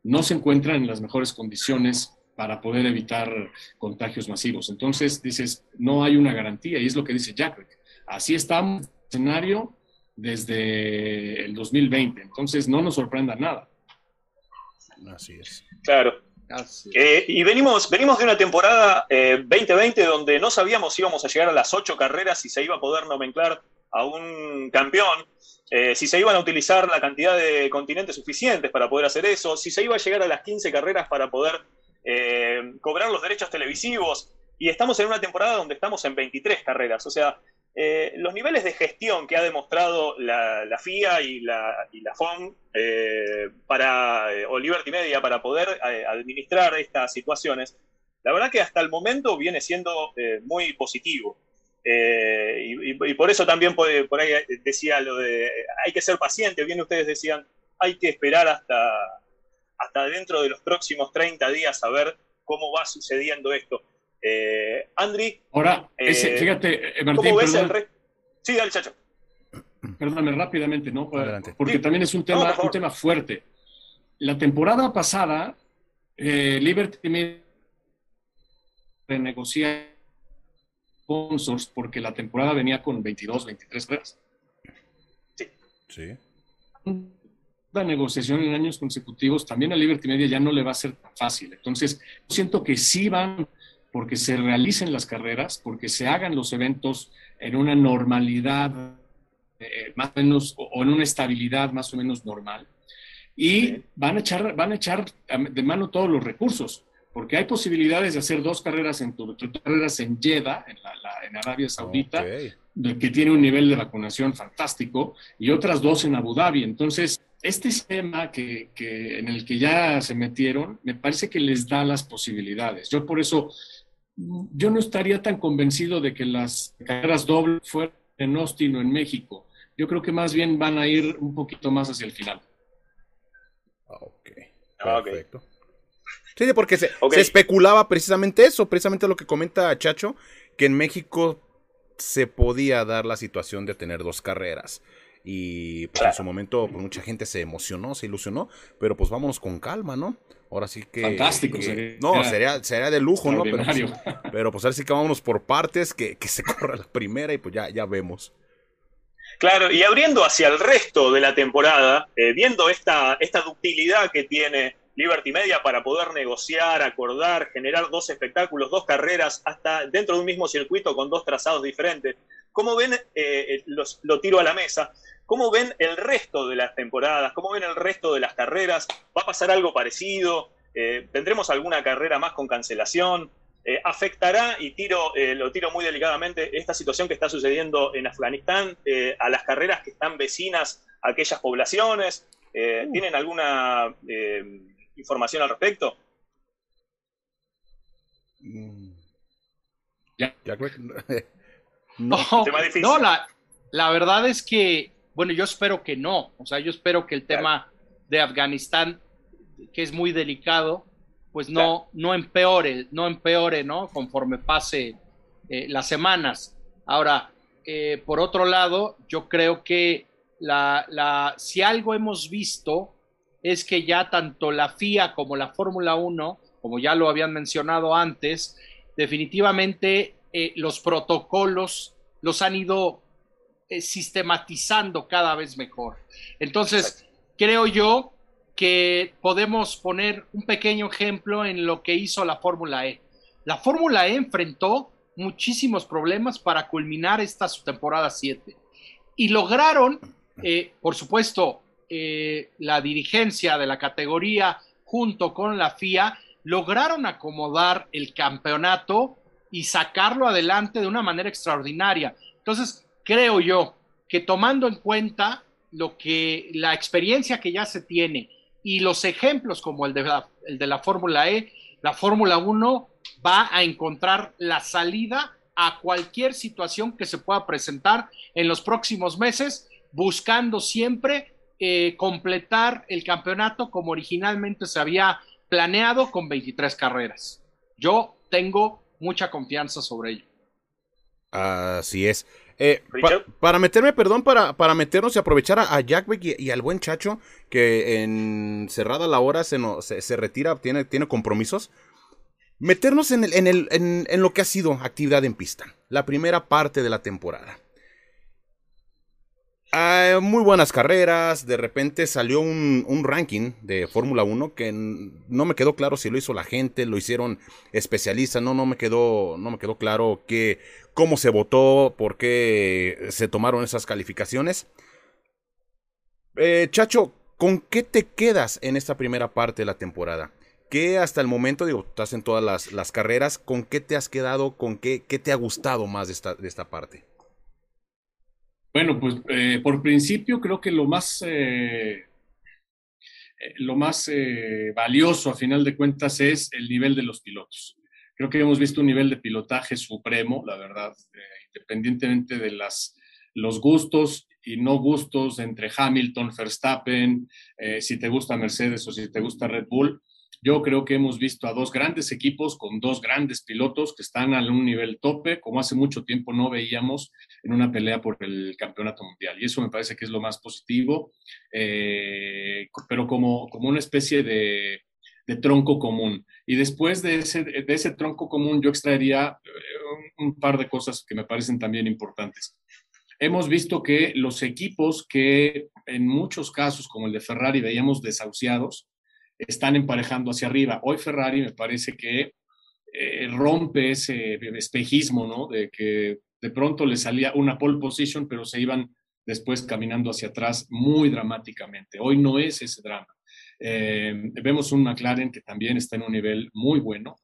no se encuentran en las mejores condiciones para poder evitar contagios masivos. Entonces dices, no hay una garantía y es lo que dice Jack. Así estamos escenario desde el 2020. Entonces no nos sorprenda nada. Así es. Claro. Eh, y venimos, venimos de una temporada 2020 eh, donde no sabíamos si íbamos a llegar a las ocho carreras y se iba a poder nomenclar a un campeón, eh, si se iban a utilizar la cantidad de continentes suficientes para poder hacer eso, si se iba a llegar a las 15 carreras para poder eh, cobrar los derechos televisivos. Y estamos en una temporada donde estamos en 23 carreras. O sea, eh, los niveles de gestión que ha demostrado la, FIA y la, y la FOM para, o Liberty Media para poder administrar estas situaciones la verdad que hasta el momento viene siendo eh, muy positivo. Eh, y, por eso también por, ahí decía lo de hay que ser paciente, bien ustedes decían, hay que esperar hasta, hasta dentro de los próximos 30 días a ver cómo va sucediendo esto. Eh, Andri. Ahora, fíjate, Martín, ¿cómo ves el Sí, dale, chacho. Perdóname rápidamente, ¿no? Porque también es un tema, un tema fuerte. La temporada pasada, Liberty me renegociar sponsors porque la temporada venía con 22, 23 carreras. Sí. Sí. La negociación en años consecutivos también a Liberty Media ya no le va a ser tan fácil. Entonces, siento que sí van porque se realicen las carreras, porque se hagan los eventos en una normalidad eh, más o menos, o en una estabilidad más o menos normal. Y van a echar, van a echar de mano todos los recursos porque hay posibilidades de hacer dos carreras en dos carreras en Jeddah, en, Arabia Saudita, que tiene un nivel de vacunación fantástico, y otras dos en Abu Dhabi. Entonces, este sistema que, en el que ya se metieron, me parece que les da las posibilidades. Yo por eso, yo no estaría tan convencido de que las carreras dobles fueran en Austin o en México. Yo creo que más bien van a ir un poquito más hacia el final. Ok. Ah, Perfecto. Sí, porque se, especulaba precisamente eso, precisamente lo que comenta Chacho, que en México se podía dar la situación de tener dos carreras. Y pues, en su momento pues, mucha gente se emocionó, se ilusionó, pero pues vámonos con calma, ¿no? Ahora sí que... Fantástico. no, sería, sería de lujo, ¿no? Pero, pues, pero, pues ahora sí que vámonos por partes, que, se corra la primera y pues ya, ya vemos. Claro, y abriendo hacia el resto de la temporada, eh, viendo esta, esta ductilidad que tiene Liberty Media para poder negociar, acordar, generar dos espectáculos, dos carreras, hasta dentro de un mismo circuito con dos trazados diferentes. ¿Cómo ven, eh, eh, lo tiro a la mesa, cómo ven el resto de las temporadas? ¿Cómo ven el resto de las carreras? ¿Va a pasar algo parecido? Eh, ¿Tendremos alguna carrera más con cancelación? ¿Afectará, y tiro, lo tiro muy delicadamente, esta situación que está sucediendo en Afganistán a las carreras que están vecinas a aquellas poblaciones? Uh. ¿Tienen alguna información al respecto? Mm. Ya, ya no, no la, la, verdad es que, bueno, yo espero que no. O sea, yo espero que el tema de Afganistán, que es muy delicado, pues no, no empeore, no empeore, ¿no? Conforme pase eh, las semanas. Ahora, eh, por otro lado, yo creo que la, la, si algo hemos visto es que ya tanto la FIA como la Fórmula 1, como ya lo habían mencionado antes, definitivamente eh, los protocolos los han ido eh, sistematizando cada vez mejor. Entonces, creo yo que podemos poner un pequeño ejemplo en lo que hizo la Fórmula E. La Fórmula E enfrentó muchísimos problemas para culminar esta su temporada 7 y lograron, eh, por supuesto, eh, la dirigencia de la categoría junto con la FIA lograron acomodar el campeonato y sacarlo adelante de una manera extraordinaria. Entonces, creo yo que tomando en cuenta lo que la experiencia que ya se tiene y los ejemplos como el de la, de la Fórmula E, la Fórmula 1 va a encontrar la salida a cualquier situación que se pueda presentar en los próximos meses, buscando siempre eh, completar el campeonato como originalmente se había planeado con 23 carreras. Yo tengo mucha confianza sobre ello. Así es. Eh, para meterme, perdón, para, para meternos y aprovechar a, Jackbeck y, al buen Chacho, que en cerrada la hora se, se, retira, tiene, tiene compromisos. Meternos en, el, en, el, en lo que ha sido actividad en pista, la primera parte de la temporada. Ah, muy buenas carreras. De repente salió un, ranking de Fórmula 1 que no me quedó claro si lo hizo la gente, lo hicieron especialistas. No, no me quedó, no me quedó claro que, cómo se votó, por qué se tomaron esas calificaciones. Eh, Chacho, ¿con qué te quedas en esta primera parte de la temporada? ¿Qué hasta el momento, digo, estás en todas las, carreras, ¿con qué te has quedado? ¿Con qué, qué te ha gustado más de esta, de esta parte? Bueno, pues eh, por principio creo que lo más, eh, eh, lo más valioso a final de cuentas es el nivel de los pilotos. Creo que hemos visto un nivel de pilotaje supremo, la verdad, eh, independientemente de las, los gustos y no gustos entre Hamilton, Verstappen, eh, si te gusta Mercedes o si te gusta Red Bull. Yo creo que hemos visto a dos grandes equipos con dos grandes pilotos que están a un nivel tope, como hace mucho tiempo no veíamos en una pelea por el campeonato mundial. Y eso me parece que es lo más positivo, eh, pero como, como una especie de, tronco común. Y después de ese, de ese tronco común yo extraería eh, un par de cosas que me parecen también importantes hemos visto que los equipos que en muchos casos, como el de Ferrari, veíamos desahuciados, están emparejando hacia arriba. Hoy Ferrari me parece que eh, rompe ese espejismo, ¿no? De que de pronto le salía una pole position, pero se iban después caminando hacia atrás muy dramáticamente. Hoy no es ese drama. Eh, vemos un McLaren que también está en un nivel muy bueno,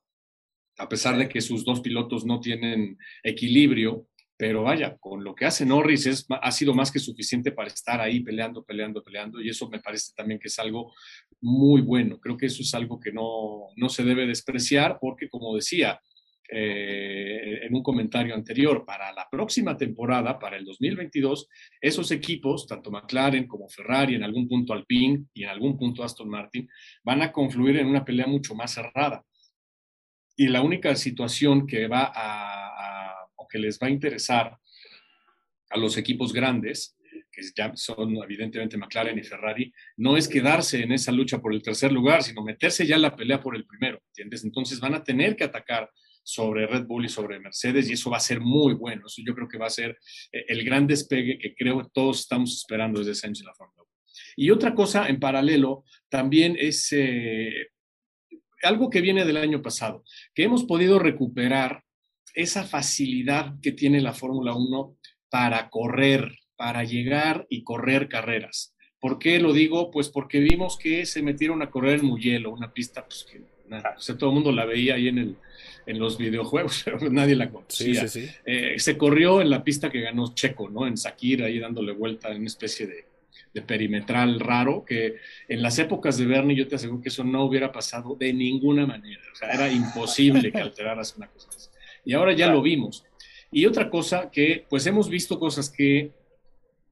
a pesar de que sus dos pilotos no tienen equilibrio, pero vaya, con lo que hace Norris es, ha sido más que suficiente para estar ahí peleando, peleando, peleando, y eso me parece también que es algo muy bueno. Creo que eso es algo que no, no se debe despreciar porque, como decía eh, en un comentario anterior, para la próxima temporada, para el 2022, esos equipos, tanto McLaren como Ferrari, en algún punto Alpine y en algún punto Aston Martin, van a confluir en una pelea mucho más cerrada. Y la única situación que va a que les va a interesar a los equipos grandes, que ya son evidentemente McLaren y Ferrari, no es quedarse en esa lucha por el tercer lugar, sino meterse ya en la pelea por el primero, ¿entiendes? Entonces van a tener que atacar sobre Red Bull y sobre Mercedes y eso va a ser muy bueno. Eso yo creo que va a ser eh, el gran despegue que creo todos estamos esperando desde ese año la Fórmula 1. Y otra cosa en paralelo también es eh, algo que viene del año pasado, que hemos podido recuperar esa facilidad que tiene la Fórmula 1 para correr, para llegar y correr carreras. ¿Por qué lo digo? Pues porque vimos que se metieron a correr en Mugello, una pista pues, que todo el mundo la veía ahí en, el, en los videojuegos, pero nadie la conocía. Eh, se corrió en la pista que ganó Checo, ¿no? En Sakir, ahí dándole vuelta en una especie de, de perimetral raro, que en las épocas de Bernie yo te aseguro que eso no hubiera pasado de ninguna manera. O sea, era imposible que alteraras una cosa así y ahora ya lo vimos. Y otra cosa que, pues hemos visto cosas que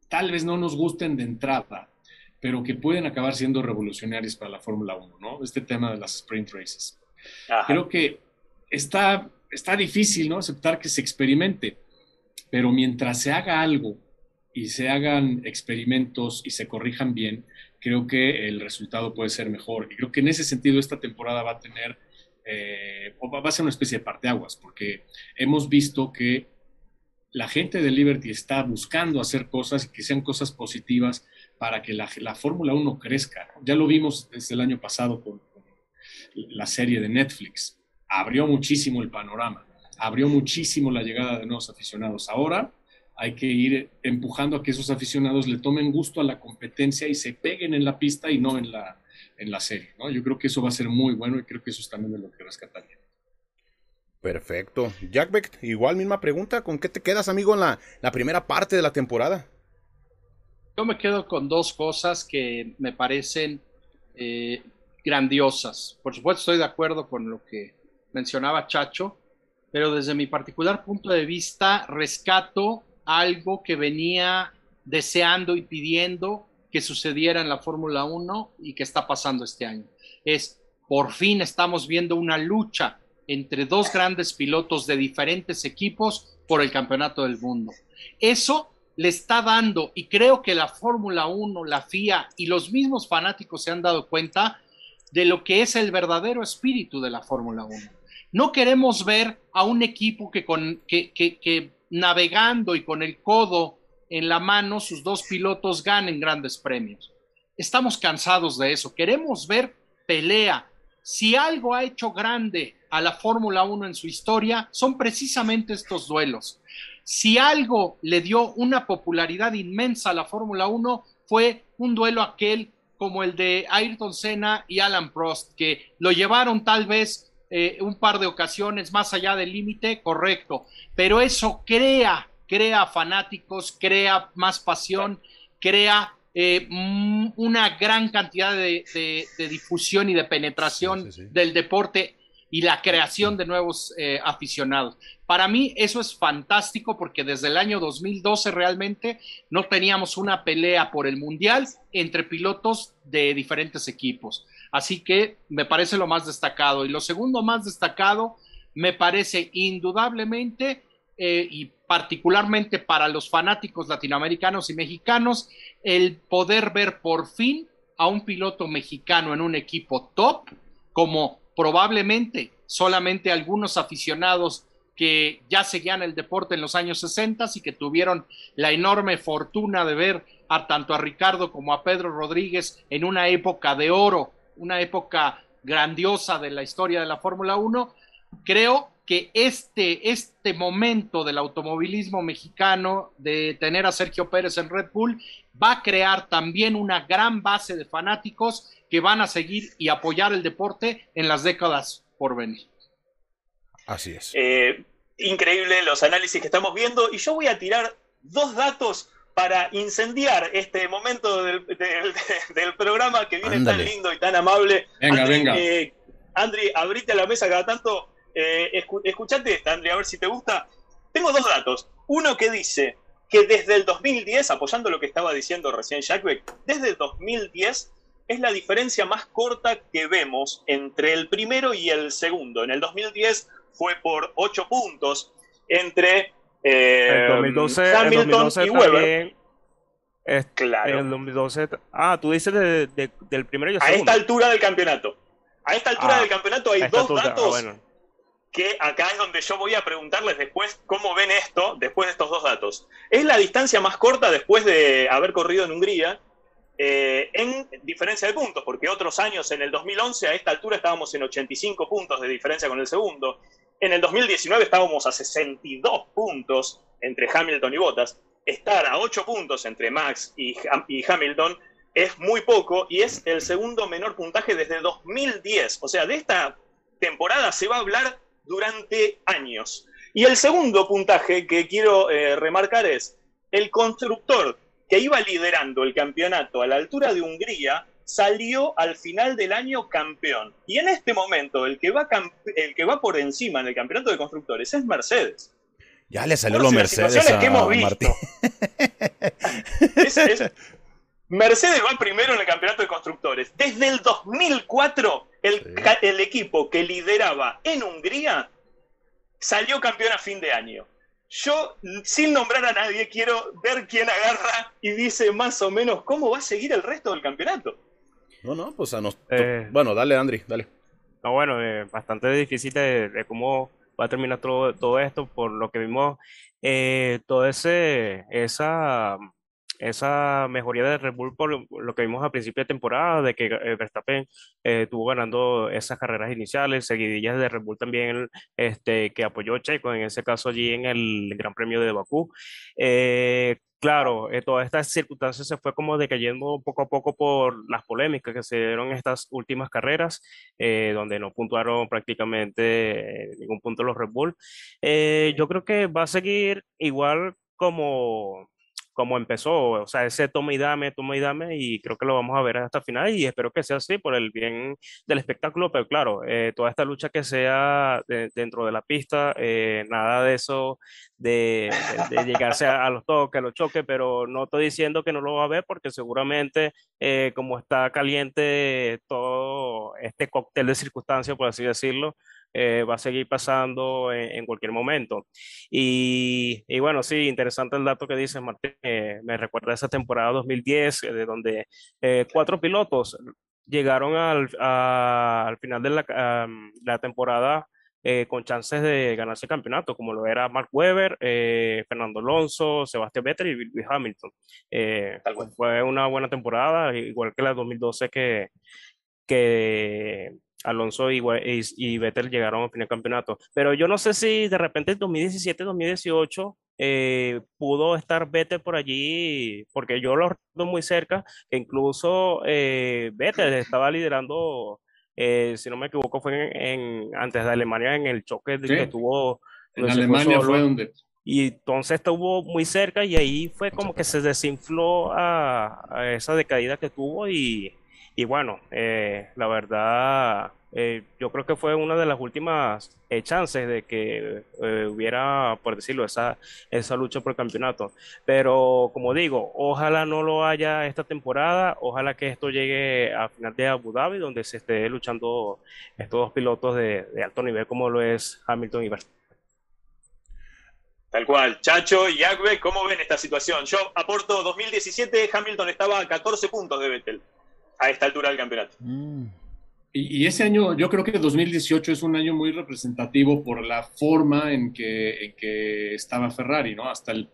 tal vez no nos gusten de entrada, pero que pueden acabar siendo revolucionarias para la Fórmula 1, ¿no? Este tema de las sprint races. Creo que está, está difícil, ¿no? Aceptar que se experimente, pero mientras se haga algo y se hagan experimentos y se corrijan bien, creo que el resultado puede ser mejor. Y creo que en ese sentido esta temporada va a tener eh, va a ser una especie de parteaguas, porque hemos visto que la gente de Liberty está buscando hacer cosas que sean cosas positivas para que la, Fórmula 1 crezca. Ya lo vimos desde el año pasado con, la serie de Netflix. Abrió muchísimo el panorama, abrió muchísimo la llegada de nuevos aficionados. Ahora hay que ir empujando a que esos aficionados le tomen gusto a la competencia y se peguen en la pista y no en la, en la serie, ¿no? Yo creo que eso va a ser muy bueno y creo que eso es también de lo que rescataría. Perfecto. Jack Beck, igual misma pregunta, ¿con qué te quedas, amigo, en la, la primera parte de la temporada? Yo me quedo con dos cosas que me parecen eh, grandiosas. Por supuesto, estoy de acuerdo con lo que mencionaba Chacho, pero desde mi particular punto de vista, rescato algo que venía deseando y pidiendo que sucediera en la Fórmula 1 y que está pasando este año. Es, por fin estamos viendo una lucha entre dos grandes pilotos de diferentes equipos por el campeonato del mundo. Eso le está dando, y creo que la Fórmula 1, la FIA y los mismos fanáticos se han dado cuenta de lo que es el verdadero espíritu de la Fórmula 1. No queremos ver a un equipo que, con, que, que navegando y con el codo en la mano sus dos pilotos ganen grandes premios. Estamos cansados de eso. Queremos ver pelea. Si algo ha hecho grande a la Fórmula 1 en su historia, son precisamente estos duelos. Si algo le dio una popularidad inmensa a la Fórmula 1, fue un duelo aquel como el de Ayrton Senna y Alan Prost, que lo llevaron tal vez eh, un par de ocasiones más allá del límite, correcto, pero eso crea crea fanáticos, crea más pasión, crea eh, una gran cantidad de, difusión y de penetración del deporte. y la creación de nuevos eh, aficionados. Para mí eso es fantástico porque desde el año 2012 realmente no teníamos una pelea por el mundial entre pilotos de diferentes equipos. Así que me parece lo más destacado. Y lo segundo más destacado me parece indudablemente eh, y particularmente para los fanáticos latinoamericanos y mexicanos, el poder ver por fin a un piloto mexicano en un equipo top como probablemente solamente algunos aficionados que ya seguían el deporte en los años 60 y que tuvieron la enorme fortuna de ver a tanto a Ricardo como a Pedro Rodríguez en una época de oro, una época grandiosa de la historia de la Fórmula 1, creo que este, este momento del automovilismo mexicano, de tener a Sergio Pérez en Red Bull, va a crear también una gran base de fanáticos que van a seguir y apoyar el deporte en las décadas por venir. Así es. Eh, increíble los análisis que estamos viendo y yo voy a tirar dos datos para incendiar este momento del, programa que viene tan lindo y tan amable. Venga, Andri, venga. Eh, Andri, abrite la mesa cada tanto. Eh, escuchate esta, Andri, a ver si te gusta. Tengo dos datos. Uno que dice que desde el 2010, apoyando lo que estaba diciendo recién Jackbeck, desde el 2010 es la diferencia más corta que vemos entre el primero y el segundo. En el 2010 fue por 8 puntos entre eh, 2012, Hamilton y Weber. Es, claro. En el 2012. Ah, tú dices del primero y el A esta altura del campeonato. A esta altura ah, del campeonato hay dos datos ah, que acá es donde yo voy a preguntarles después cómo ven esto, después de estos dos datos. Es la distancia más corta después de haber corrido en Hungría eh, en diferencia de puntos, porque otros años, en el 2011, a esta altura estábamos en 85 puntos de diferencia con el segundo. En el 2019 estábamos a 62 puntos entre Hamilton y Bottas. Estar a 8 puntos entre Max y, y Hamilton es muy poco y es el segundo menor puntaje desde 2010. O sea, de esta temporada se va a hablar durante años. Y el segundo puntaje que quiero eh, remarcar es el constructor que iba liderando el campeonato a la altura de Hungría, salió al final del año campeón. Y en este momento, el que va, el que va por encima en el campeonato de constructores es Mercedes. Ya le salió lo Mercedes a que hemos visto. Mercedes va primero en el campeonato de constructores. Desde el 2004, el, el equipo que lideraba en Hungría salió campeón a fin de año. Yo, sin nombrar a nadie, quiero ver quién agarra y dice más o menos cómo va a seguir el resto del campeonato. No, no, pues a nos... Eh, bueno, dale, Andri, dale. No, bueno, eh, bastante difícil de, cómo va a terminar todo, todo esto, por lo que vimos, eh, todo ese, esa esa mejoría de Red Bull por lo que vimos a principio de temporada, de que eh, Verstappen eh, estuvo ganando esas carreras iniciales, seguidillas de Red Bull también, este, que apoyó Checo, en ese caso allí en el Gran Premio de Bakú. Eh, claro, todas estas circunstancias se fue como decayendo poco a poco por las polémicas que se dieron en estas últimas carreras, donde no puntuaron prácticamente ningún punto los Red Bull. yo creo que va a seguir igual como como empezó, o sea, ese toma y dame, toma y dame, y creo que lo vamos a ver hasta el final y espero que sea así por el bien del espectáculo, pero claro, eh, toda esta lucha que sea dentro de la pista, eh, nada de eso de, llegarse a, los toques, a los choques, pero no estoy diciendo que no lo va a ver porque seguramente eh, como está caliente todo este cóctel de circunstancias, por así decirlo, eh, va a seguir pasando en, cualquier momento. Y, y, bueno, sí, interesante el dato que dice Martín, eh, me recuerda a esa temporada 2010, eh, de donde cuatro pilotos llegaron al, al final de la, la temporada con chances de ganarse el campeonato, como lo era Mark Webber, Fernando Alonso, Sebastián Vettel y Lewis Hamilton. fue una buena temporada, igual que la 2012 que, que Alonso y, y, Vettel llegaron al final del campeonato. Pero yo no sé si de repente en 2017, 2018 eh, pudo estar Vettel por allí, porque yo lo recuerdo muy cerca, que incluso eh, Vettel estaba liderando, eh, si no me equivoco, fue en, antes de Alemania en el choque que tuvo. En Alemania fue donde. Y entonces estuvo muy cerca y ahí fue como que se desinfló a, a esa decaída que tuvo y y bueno, eh, la verdad, eh, yo creo que fue una de las últimas eh, chances de que hubiera, por decirlo, esa, esa lucha por el campeonato. Pero como digo, ojalá no lo haya esta temporada, ojalá que esto llegue a final de Abu Dhabi, donde se esté luchando estos dos pilotos de, alto nivel como lo es Hamilton y Verstappen. Tal cual. Chacho y Agbe, ¿cómo ven esta situación? Yo aporto 2017, Hamilton estaba a 14 puntos de Vettel a esta altura del campeonato. Mm. Y, ese año, yo creo que 2018 es un año muy representativo por la forma en que, en que estaba Ferrari, ¿no? Hasta, el,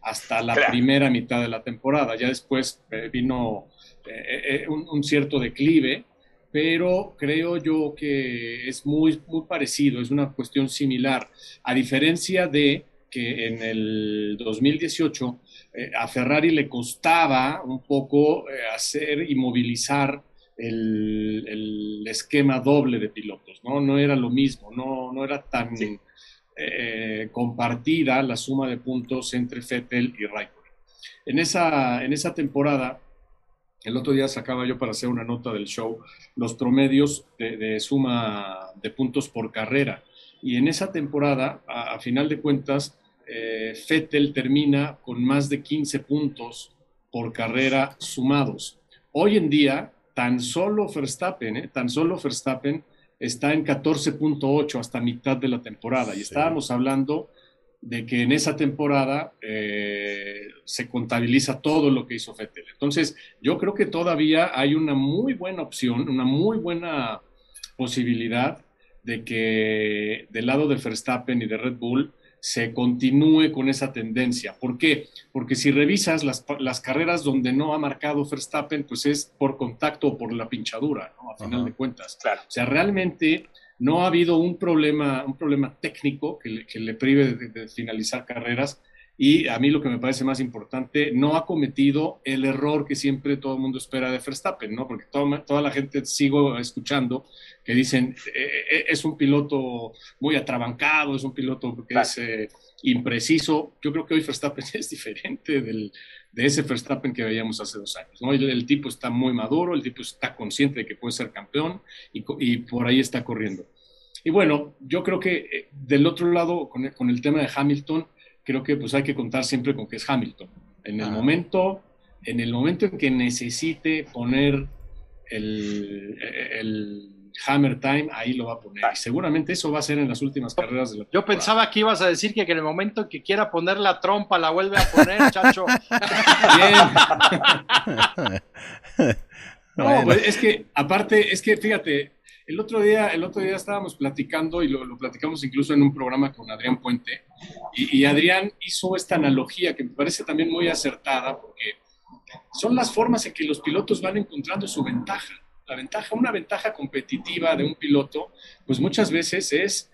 hasta la primera mitad de la temporada. Ya después eh, vino eh, eh, un, cierto declive, pero creo yo que es muy, muy parecido, es una cuestión similar, a diferencia de que en el 2018 a Ferrari le costaba un poco hacer y movilizar el, esquema doble de pilotos, ¿no? No era lo mismo, no, no era tan eh, compartida la suma de puntos entre Fettel y Raikkonen. En esa, en esa temporada, el otro día sacaba yo para hacer una nota del show los promedios de, suma de puntos por carrera. Y en esa temporada, a, final de cuentas, eh, Fettel termina con más de 15 puntos por carrera sumados. Hoy en día, tan solo Verstappen, ¿eh? tan solo Verstappen está en 14.8 hasta mitad de la temporada. Y estábamos hablando de que en esa temporada eh, se contabiliza todo lo que hizo Vettel. Entonces, yo creo que todavía hay una muy buena opción, una muy buena posibilidad de que del lado de Verstappen y de Red Bull se continúe con esa tendencia. ¿Por qué? Porque si revisas las, las, carreras donde no ha marcado Verstappen, pues es por contacto o por la pinchadura, ¿no? A final de cuentas. Claro. O sea, realmente no ha habido un problema, un problema técnico que le, que le prive de, finalizar carreras. Y a mí lo que me parece más importante, no ha cometido el error que siempre todo el mundo espera de Verstappen, ¿no? Porque toda, toda la gente sigo escuchando que dicen, eh, eh, es un piloto muy atrabancado, es un piloto que es eh, impreciso. Yo creo que hoy Verstappen es diferente del, de ese Verstappen que veíamos hace dos años. ¿no? El, tipo está muy maduro, el tipo está consciente de que puede ser campeón y, y por ahí está corriendo. Y bueno, yo creo que del otro lado, con el, con el, tema de Hamilton, creo que pues hay que contar siempre con que es Hamilton. En el, momento, en el momento en que necesite poner el, el Hammer Time, ahí lo va a poner. Y seguramente eso va a ser en las últimas carreras de la Yo pensaba que ibas a decir que, en el momento en que quiera poner la trompa la vuelve a poner, chacho. Bien. no, pues es que aparte, es que fíjate, el otro día, el otro día estábamos platicando y lo, platicamos incluso en un programa con Adrián Puente y, Adrián hizo esta analogía que me parece también muy acertada porque son las formas en que los pilotos van encontrando su ventaja. La ventaja, una ventaja competitiva de un piloto, pues muchas veces es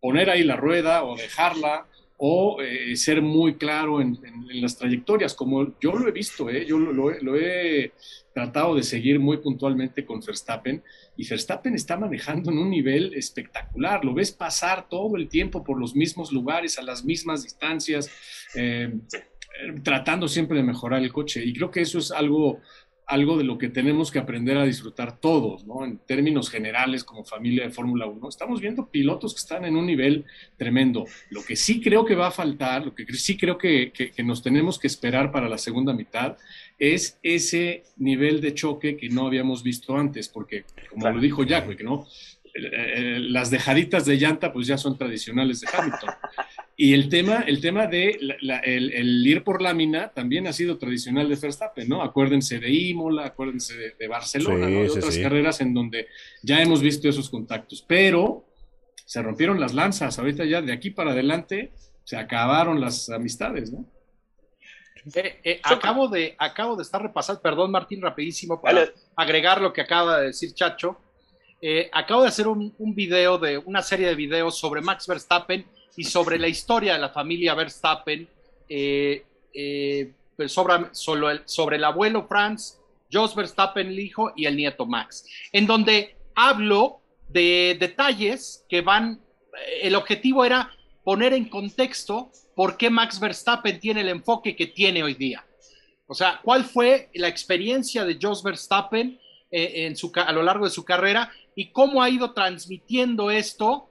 poner ahí la rueda o dejarla o eh, ser muy claro en, las trayectorias, como yo lo he visto, ¿eh? yo lo, he tratado de seguir muy puntualmente con Verstappen y Verstappen está manejando en un nivel espectacular, lo ves pasar todo el tiempo por los mismos lugares, a las mismas distancias, eh, tratando siempre de mejorar el coche y creo que eso es algo algo de lo que tenemos que aprender a disfrutar todos, ¿no? En términos generales, como familia de Fórmula 1, estamos viendo pilotos que están en un nivel tremendo. Lo que sí creo que va a faltar, lo que sí creo que, nos tenemos que esperar para la segunda mitad, es ese nivel de choque que no habíamos visto antes, porque, como lo dijo Jack, ¿no? Eh, las dejaditas de llanta, pues ya son tradicionales de Hamilton. Y el tema, el tema de el, ir por lámina también ha sido tradicional de Verstappen, ¿no? Acuérdense de Imola, acuérdense de, Barcelona, de otras carreras en donde ya hemos visto esos contactos, pero se rompieron las lanzas, ahorita ya de aquí para adelante se acabaron las amistades, ¿no? Eh, eh, acabo, de, acabo de estar repasando, perdón Martín, rapidísimo, para agregar lo que acaba de decir Chacho. Eh, acabo de hacer un, video de una serie de videos sobre Max Verstappen y sobre la historia de la familia Verstappen, eh, eh, pues sobre, el, sobre, el, abuelo Franz, Jos Verstappen, el hijo, y el nieto Max, en donde hablo de detalles que van, el objetivo era poner en contexto por qué Max Verstappen tiene el enfoque que tiene hoy día. O sea, cuál fue la experiencia de Jos Verstappen en su, a lo largo de su carrera y cómo ha ido transmitiendo esto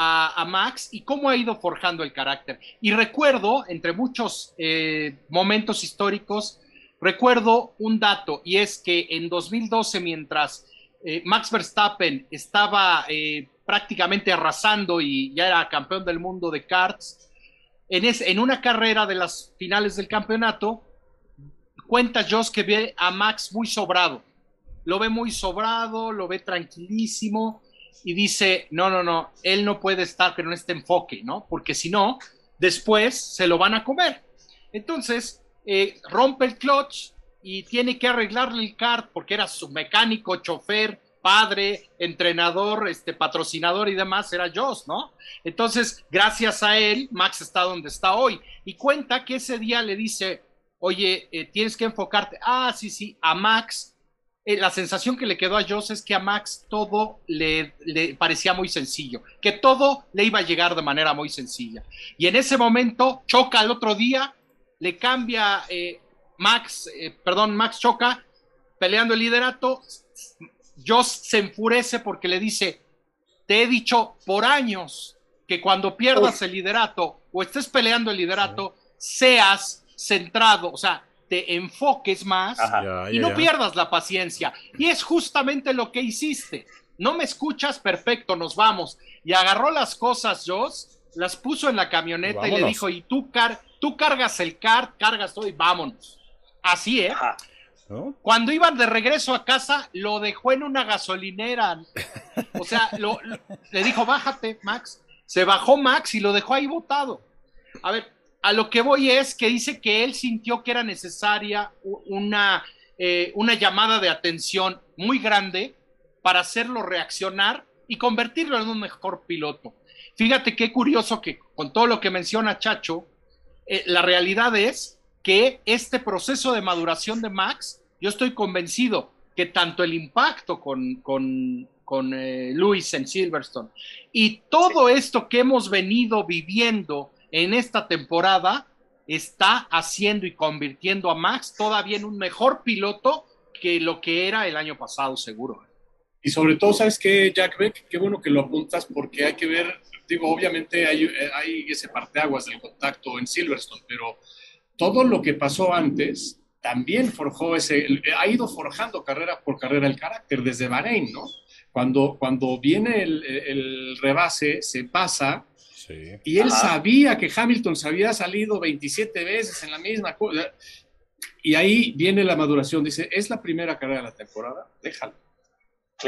a, Max y cómo ha ido forjando el carácter. Y recuerdo, entre muchos eh, momentos históricos, recuerdo un dato y es que en 2012, mientras eh, Max Verstappen estaba eh, prácticamente arrasando y ya era campeón del mundo de karts, en, en una carrera de las finales del campeonato, cuenta Joss que ve a Max muy sobrado. Lo ve muy sobrado, lo ve tranquilísimo y dice, no, no, no, él no puede estar con este enfoque, ¿no? Porque si no, después se lo van a comer. Entonces, eh, rompe el clutch y tiene que arreglarle el kart porque era su mecánico, chofer, padre, entrenador, este patrocinador y demás, era Joss, ¿no? Entonces, gracias a él, Max está donde está hoy. Y cuenta que ese día le dice, oye, eh, tienes que enfocarte, ah, sí, sí, a Max eh, la sensación que le quedó a Joss es que a Max todo le, parecía muy sencillo, que todo le iba a llegar de manera muy sencilla. Y en ese momento choca el otro día, le cambia eh, Max, eh, perdón, Max choca peleando el liderato. Joss se enfurece porque le dice, te he dicho por años que cuando pierdas el liderato o estés peleando el liderato, seas centrado, o sea, te enfoques más y no pierdas la paciencia. Y es justamente lo que hiciste. No me escuchas, perfecto, nos vamos. Y agarró las cosas, Joss, las puso en la camioneta y le dijo, y tú, car tú cargas el car, cargas todo y vámonos. Así, ¿eh? Cuando iban de regreso a casa, lo dejó en una gasolinera. O sea, le dijo, bájate, Max. Se bajó Max y lo dejó ahí botado. A ver, a lo que voy es que dice que él sintió que era necesaria una, eh, una llamada de atención muy grande para hacerlo reaccionar y convertirlo en un mejor piloto. Fíjate qué curioso que con todo lo que menciona Chacho, eh, la realidad es que este proceso de maduración de Max, yo estoy convencido que tanto el impacto con, con, con eh, Luis en Silverstone y todo esto que hemos venido viviendo en esta temporada está haciendo y convirtiendo a Max todavía en un mejor piloto que lo que era el año pasado, seguro. Y sobre todo, ¿sabes qué, Jack Beck? Qué bueno que lo apuntas porque hay que ver, digo, obviamente hay, ese parteaguas del contacto en Silverstone, pero todo lo que pasó antes también forjó ese, ha ido forjando carrera por carrera el carácter desde Bahrein, ¿no? Cuando, cuando viene el, el rebase, se pasa, y él sabía que Hamilton se había salido 27 veces en la misma cosa. Y ahí viene la maduración. Dice, es la primera carrera de la temporada, déjalo.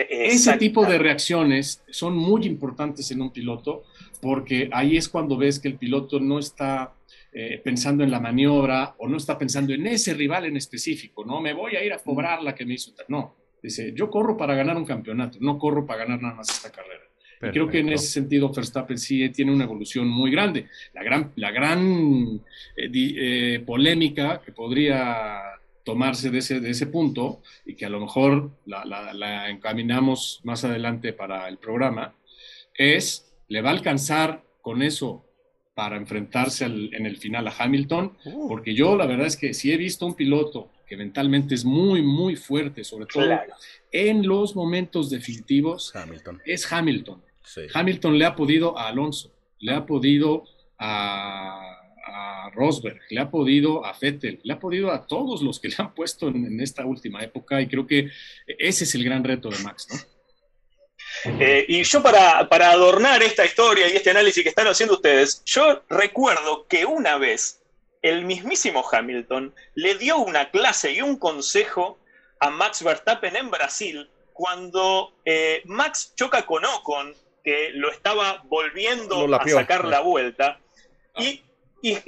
Ese tipo de reacciones son muy importantes en un piloto porque ahí es cuando ves que el piloto no está eh, pensando en la maniobra o no está pensando en ese rival en específico, no me voy a ir a cobrar la que me hizo. No, dice, yo corro para ganar un campeonato, no corro para ganar nada más esta carrera creo que en ese sentido Verstappen sí tiene una evolución muy grande. La gran, la gran eh, eh, polémica que podría tomarse de ese, de ese punto y que a lo mejor la, encaminamos más adelante para el programa, es, ¿le va a alcanzar con eso para enfrentarse en el final a Hamilton? Porque yo la verdad es que si he visto un piloto que mentalmente es muy, muy fuerte, sobre todo en los momentos definitivos, es Hamilton. Hamilton le ha podido a Alonso, le ha podido a, Rosberg, le ha podido a Vettel, le ha podido a todos los que le han puesto en, esta última época y creo que ese es el gran reto de Max, ¿no? Eh, y yo para, para, adornar esta historia y este análisis que están haciendo ustedes, yo recuerdo que una vez el mismísimo Hamilton le dio una clase y un consejo a Max Verstappen en Brasil cuando eh, Max choca con Ocon que lo estaba volviendo a sacar la vuelta. Y,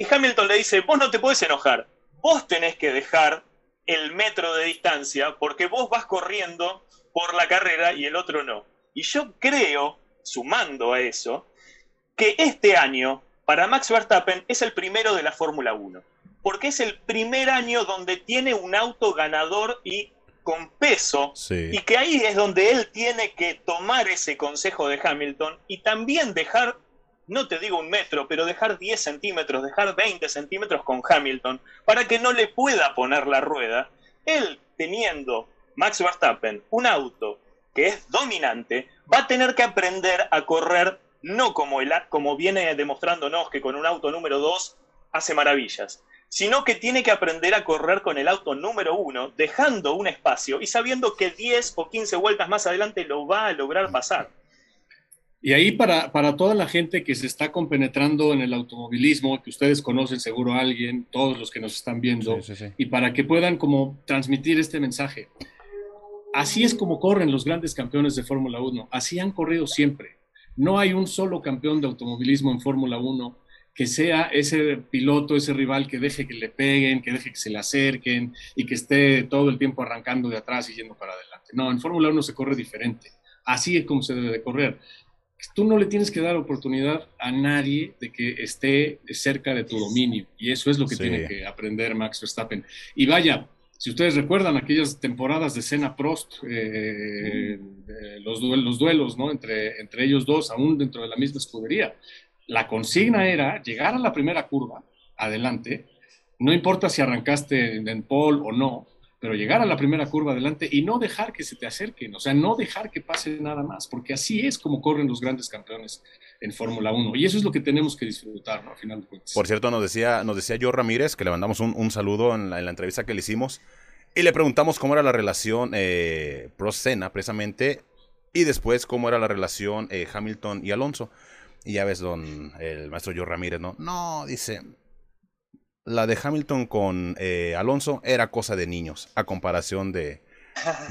Hamilton le dice, vos no te puedes enojar, vos tenés que dejar el metro de distancia porque vos vas corriendo por la carrera y el otro no. Y yo creo, sumando a eso, que este año para Max Verstappen es el primero de la Fórmula 1, porque es el primer año donde tiene un auto ganador y con peso y que ahí es donde él tiene que tomar ese consejo de Hamilton y también dejar, no te digo un metro, pero dejar 10 centímetros, dejar 20 centímetros con Hamilton para que no le pueda poner la rueda. Él teniendo Max Verstappen un auto que es dominante, va a tener que aprender a correr no como, el, como viene demostrándonos que con un auto número 2 hace maravillas, sino que tiene que aprender a correr con el auto número 1, dejando un espacio y sabiendo que 10 o 15 vueltas más adelante lo va a lograr pasar. Y ahí para, para toda la gente que se está compenetrando en el automovilismo, que ustedes conocen seguro a alguien, todos los que nos están viendo, y para que puedan como transmitir este mensaje. Así es como corren los grandes campeones de Fórmula 1, así han corrido siempre. No hay un solo campeón de automovilismo en Fórmula 1 que sea ese piloto, ese rival que deje que le peguen, que deje que se le acerquen y que esté todo el tiempo arrancando de atrás y yendo para adelante. No, en Fórmula 1 se corre diferente. Así es como se debe de correr tú no le tienes que dar oportunidad a nadie de que esté cerca de tu dominio. Y eso es lo que tiene que aprender Max Verstappen. Y vaya, si ustedes recuerdan aquellas temporadas de Senna Prost, eh, los, duelos, duelos ¿no? entre, entre ellos dos, aún dentro de la misma escudería, la consigna era llegar a la primera curva, adelante, no importa si arrancaste en pole o no, pero llegar a la primera curva adelante y no dejar que se te acerquen, o sea, no dejar que pase nada más, porque así es como corren los grandes campeones en Fórmula 1 y eso es lo que tenemos que disfrutar, ¿no? Al final de. Por cierto, nos decía, nos decía yo Ramírez, que le mandamos un, saludo en la, entrevista que le hicimos y le preguntamos cómo era la relación eh, Pro-Sena, precisamente, y después cómo era la relación eh, Hamilton y Alonso. Y ya ves, don el maestro Joe Ramírez, ¿no? No, dice, la de Hamilton con eh, Alonso era cosa de niños, a comparación de,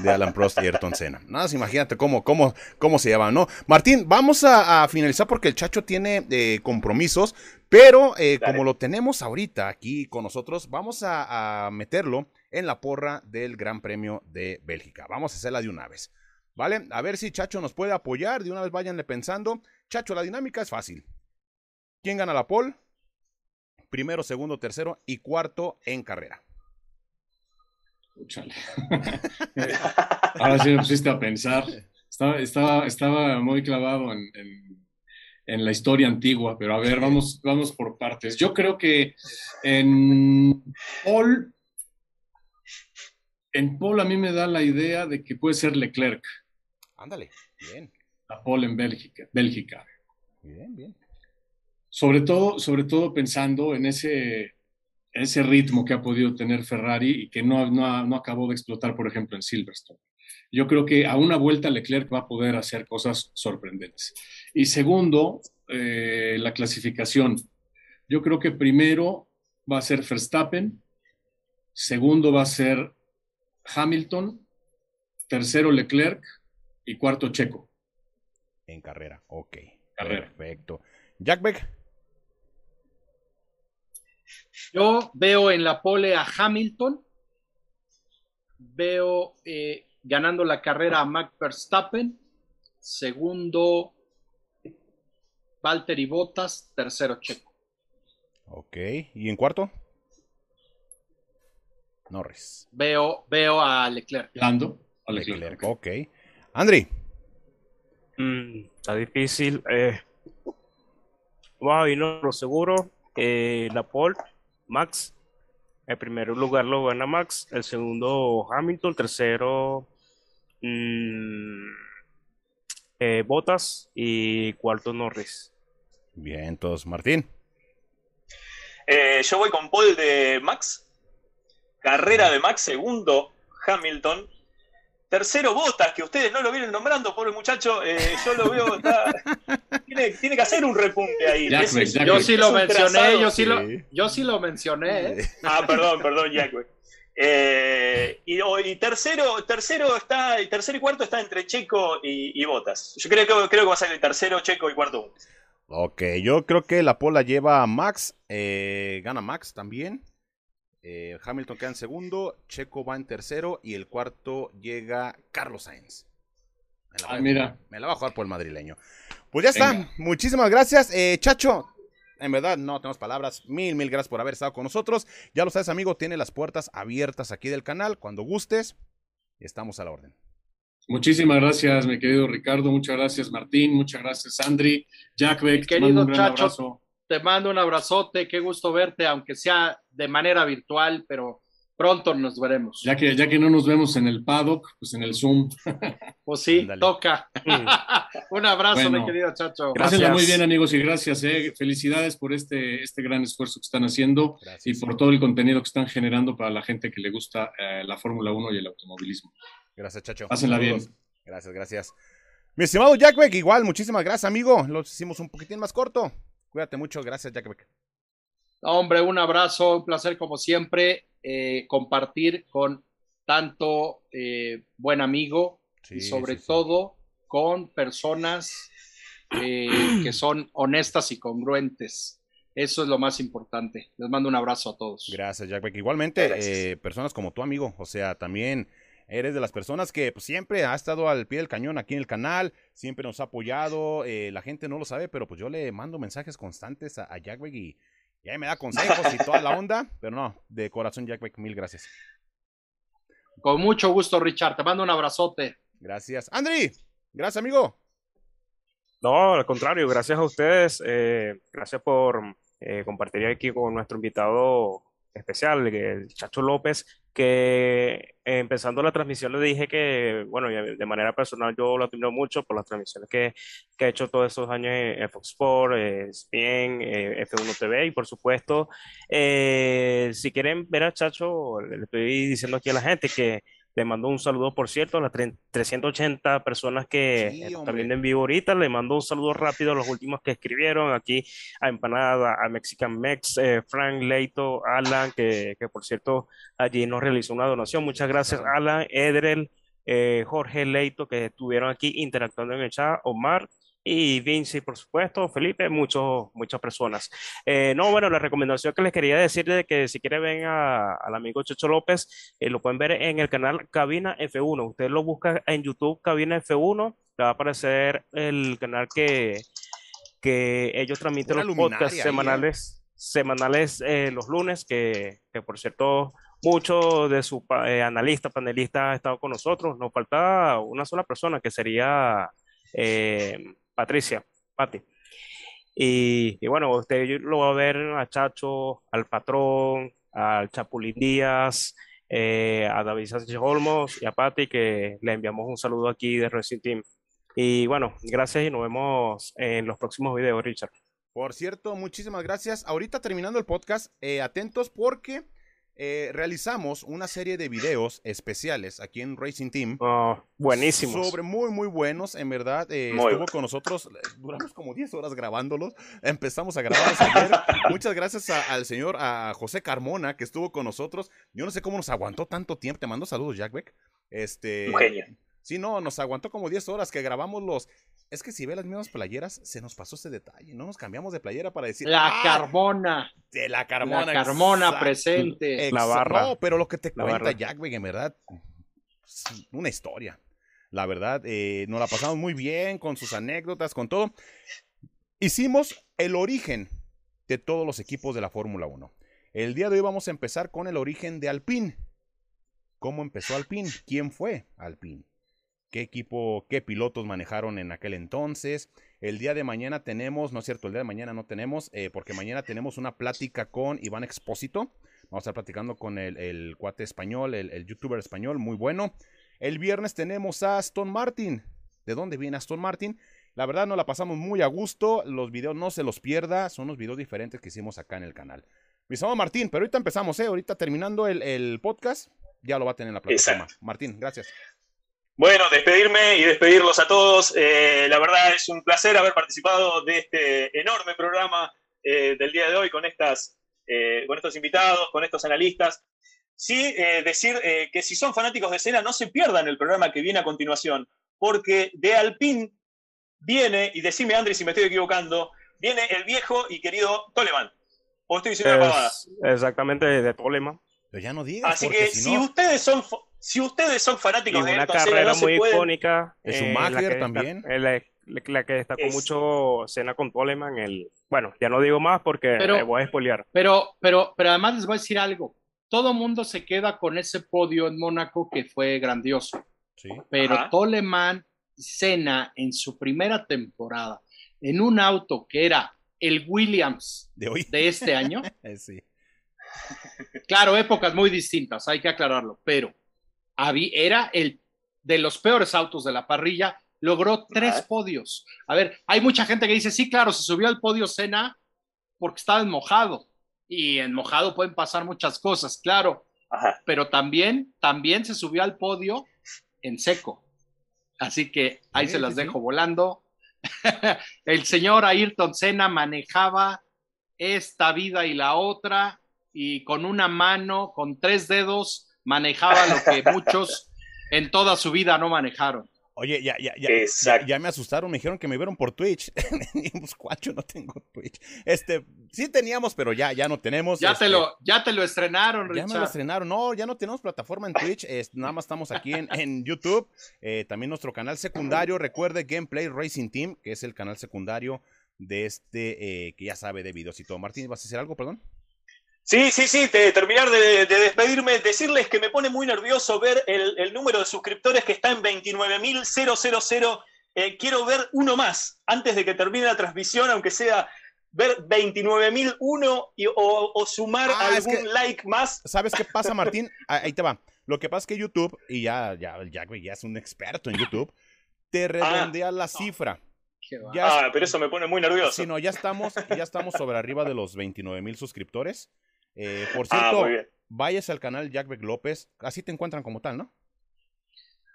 Alan Prost y Ayrton Senna. Nada más imagínate cómo, cómo, cómo se llaman, ¿no? Martín, vamos a, finalizar porque el Chacho tiene eh, compromisos, pero eh, como lo tenemos ahorita aquí con nosotros, vamos a, a, meterlo en la porra del Gran Premio de Bélgica. Vamos a hacerla de una vez, ¿vale? A ver si Chacho nos puede apoyar, de una vez váyanle pensando. Chacho, la dinámica es fácil. ¿Quién gana la pole? primero, segundo, tercero y cuarto en carrera. Ahora sí me pusiste a pensar. Estaba, estaba, muy clavado en, la historia antigua, pero a ver, vamos, vamos por partes. Yo creo que en Paul, en Paul a mí me da la idea de que puede ser Leclerc. Ándale, bien. A Paul en Bélgica. Bélgica. Bien, bien. Sobre todo, sobre todo pensando en ese, ese ritmo que ha podido tener Ferrari y que no, no, acabó de explotar, por ejemplo, en Silverstone. Yo creo que a una vuelta Leclerc va a poder hacer cosas sorprendentes. Y segundo, eh, la clasificación. Yo creo que primero va a ser Verstappen, segundo va a ser Hamilton, tercero Leclerc y cuarto Checo. En carrera, ok. Perfecto. Jack Beck. Yo veo en la pole a Hamilton, veo eh, ganando la carrera a Max Verstappen, segundo Valtteri Bottas, tercero Checo. Ok, ¿y en cuarto? Norris. Veo, veo a Leclerc. Lando, a Leclerc. Ok. Andri. Mm, está difícil. Eh, wow, y no lo seguro. Eh, la pole Max. El primer lugar lo gana Max, el segundo Hamilton, el tercero mmm, eh, Botas y cuarto Norris. Bien, entonces Martín. Eh, yo voy con Paul de Max. Carrera de Max, segundo Hamilton. Tercero, Botas, que ustedes no lo vienen nombrando, pobre muchacho. Eh, yo lo veo, tiene, que hacer un repunte ahí. yo sí lo mencioné, yo sí, lo, yo sí lo mencioné. Ah, perdón, perdón, Jack. Eh, y, tercero, tercero está, tercero y cuarto está entre Checo y, Botas. Yo creo, creo, que va a ser el tercero, Checo y cuarto. Ok, yo creo que la pola lleva a Max, eh, gana Max también. Eh, Hamilton queda en segundo, Checo va en tercero y el cuarto llega Carlos Sainz. Me la, mira. me la va a jugar por el madrileño. Pues ya está. Muchísimas gracias. Eh, Chacho, en verdad no tenemos palabras. Mil, mil gracias por haber estado con nosotros. Ya lo sabes, amigo, tiene las puertas abiertas aquí del canal. Cuando gustes, estamos a la orden. Muchísimas gracias, mi querido Ricardo. Muchas gracias, Martín. Muchas gracias, Andri. Jack Beck, querido Chacho, te mando un abrazote. Qué gusto verte, aunque sea de manera virtual, pero Pronto nos veremos. Ya que, ya que no nos vemos en el paddock, pues en el Zoom. Pues sí, toca. Un abrazo, mi querido Chacho. Gracias. muy bien, amigos, y gracias. Eh. Felicidades por este, este gran esfuerzo que están haciendo y por todo el contenido que están generando para la gente que le gusta eh, la Fórmula 1 y el automovilismo. Gracias, Chacho. Pásenla bien. Gracias, gracias. Mi estimado Jack Beck, igual, muchísimas gracias, amigo. Lo hicimos un poquitín más corto. Cuídate mucho. Gracias, Jack Beck. Hombre, un abrazo, un placer como siempre eh, compartir con tanto eh, buen amigo y sobre todo con personas eh, que son honestas y congruentes. Eso es lo más importante. Les mando un abrazo a todos. Gracias, Jack Beck. Igualmente, personas como tu amigo, o sea, también eres de las personas que pues, siempre ha estado al pie del cañón aquí en el canal, siempre nos ha apoyado, la gente no lo sabe, pero pues yo le mando mensajes constantes a, a Jack Beck y y ahí me da consejos y toda la onda, pero no, de corazón, Jack Beck, mil gracias. Con mucho gusto, Richard. Te mando un abrazote. Gracias. Andri, gracias, amigo. No, al contrario, gracias a ustedes. Eh, gracias por eh, compartir aquí con nuestro invitado especial, el Chacho López, que eh, empezando la transmisión le dije que, bueno, de manera personal yo lo admiro mucho por las transmisiones que, que ha hecho todos esos años en, Fox Sports, ESPN, F1 TV y por supuesto, eh, si quieren ver a Chacho, le estoy diciendo aquí a la gente que le mando un saludo, por cierto, a las 380 personas que están viendo en vivo ahorita. Le mando un saludo rápido a los últimos que escribieron aquí a Empanada, a Mexican Mex, eh, Frank Leito, Alan, que, que, por cierto allí nos realizó una donación. Muchas gracias, Alan, Edrel, eh, Jorge Leito, que estuvieron aquí interactuando en el chat, Omar y Vinci, por supuesto, Felipe, muchos, muchas personas. Eh, no, bueno, la recomendación que les quería decir de que si quieren ven al amigo Checho López, eh, lo pueden ver en el canal Cabina F1. Usted lo busca en YouTube Cabina F1, le va a aparecer el canal que, que ellos transmiten los podcasts ¿eh? semanales, semanales los lunes, que, que, por cierto muchos de sus analistas, panelistas han estado con nosotros. Nos falta una sola persona que sería... Patricia, Pati. Y, bueno, usted lo va a ver a Chacho, al Patrón, al Chapulín Díaz, eh, a David Sánchez Olmos y a Pati, que le enviamos un saludo aquí de Racing Team. Y bueno, gracias y nos vemos en los próximos videos, Richard. Por cierto, muchísimas gracias. Ahorita terminando el podcast, eh, atentos porque eh, realizamos una serie de videos especiales aquí en Racing Team. Oh, buenísimos. Sobre muy, muy buenos, en verdad. Eh, estuvo con nosotros, duramos como 10 horas grabándolos. Empezamos a grabar ayer. Muchas gracias al señor, a José Carmona, que estuvo con nosotros. Yo no sé cómo nos aguantó tanto tiempo. Te mando saludos, Jack Beck. Este. Sí, no, nos aguantó como 10 horas que grabamos los. Es que si ve las mismas playeras, se nos pasó ese detalle. No nos cambiamos de playera para decir. La ah, Carmona. De la Carmona. La Carmona presente. la barra. No, pero lo que te cuenta Jack, en verdad. Una historia. La verdad, eh, nos la pasamos muy bien con sus anécdotas, con todo. Hicimos el origen de todos los equipos de la Fórmula 1. El día de hoy vamos a empezar con el origen de Alpine. ¿Cómo empezó Alpine? ¿Quién fue Alpine? Qué equipo, qué pilotos manejaron en aquel entonces. El día de mañana tenemos, no es cierto, el día de mañana no tenemos, eh, porque mañana tenemos una plática con Iván Expósito. Vamos a estar platicando con el, cuate español, el, youtuber español, muy bueno. El viernes tenemos a Aston Martin. ¿De dónde viene Aston Martin? La verdad nos la pasamos muy a gusto. Los videos no se los pierda. Son los videos diferentes que hicimos acá en el canal. Mi Martín, pero ahorita empezamos, ¿eh? Ahorita terminando el, podcast, ya lo va a tener en la plataforma. Martín, gracias. Bueno, despedirme y despedirlos a todos. Eh, la verdad es un placer haber participado de este enorme programa eh, del día de hoy con, estas, eh, con estos invitados, con estos analistas. Sí, decir que si son fanáticos de escena, no se pierdan el programa que viene a continuación, porque de Alpine viene, y decime Andrés si me estoy equivocando, viene el viejo y querido Toleman. ¿O estoy diciendo una pavada? Exactamente, de Toleman. Pero ya no digas. Así que si, ustedes son si ustedes son fanáticos de una carrera muy icónica. Es un eh, también. la, la, que destacó mucho cena con Toleman. El, bueno, ya no digo más porque me voy a spoilear. Pero, pero, pero además les voy a decir algo. Todo mundo se queda con ese podio en Mónaco que fue grandioso. Sí. Pero Toleman cena en su primera temporada en un auto que era el Williams de, hoy? de este año. sí Claro, épocas muy distintas, hay que aclararlo, pero era el de los peores autos de la parrilla, logró tres podios. A ver, hay mucha gente que dice, sí, claro, se subió al podio Cena porque estaba en mojado, y en mojado pueden pasar muchas cosas, claro, pero también, también se subió al podio en seco. Así que ahí se las dejo volando. el señor Ayrton Senna manejaba esta vida y la otra y con una mano, con tres dedos, manejaba lo que muchos en toda su vida no manejaron. Oye, ya, ya, ya, ya, me asustaron, me dijeron que me vieron por Twitch. pues, cuacho, no tengo Twitch. Este, sí teníamos, pero ya, ya no tenemos. Ya, te, este, lo, ya te lo estrenaron, Richard. Ya me lo estrenaron. No, ya no tenemos plataforma en Twitch. nada más estamos aquí en, en YouTube. Eh, también nuestro canal secundario. Recuerde Gameplay Racing Team, que es el canal secundario de este, eh, que ya sabe de videos y todo. Martín, ¿vas a hacer algo, perdón? Sí, sí, sí, de terminar de, despedirme, decirles que me pone muy nervioso ver el, número de suscriptores que está en 29.000. Eh, quiero ver uno más antes de que termine la transmisión, aunque sea ver 29.001 o, o sumar ah, algún like más. ¿Sabes qué pasa, Martín? Ah, ahí te va. Lo que pasa es que YouTube, y ya, ya, ya, ya es un experto en YouTube, te redondea la cifra. ah, pero eso me pone muy nervioso. Sí, no, ya estamos, ya estamos sobre arriba de los 29 mil suscriptores. Eh, por ah, cierto, vayas al canal Jack Beck López, así te encuentran como tal, ¿no?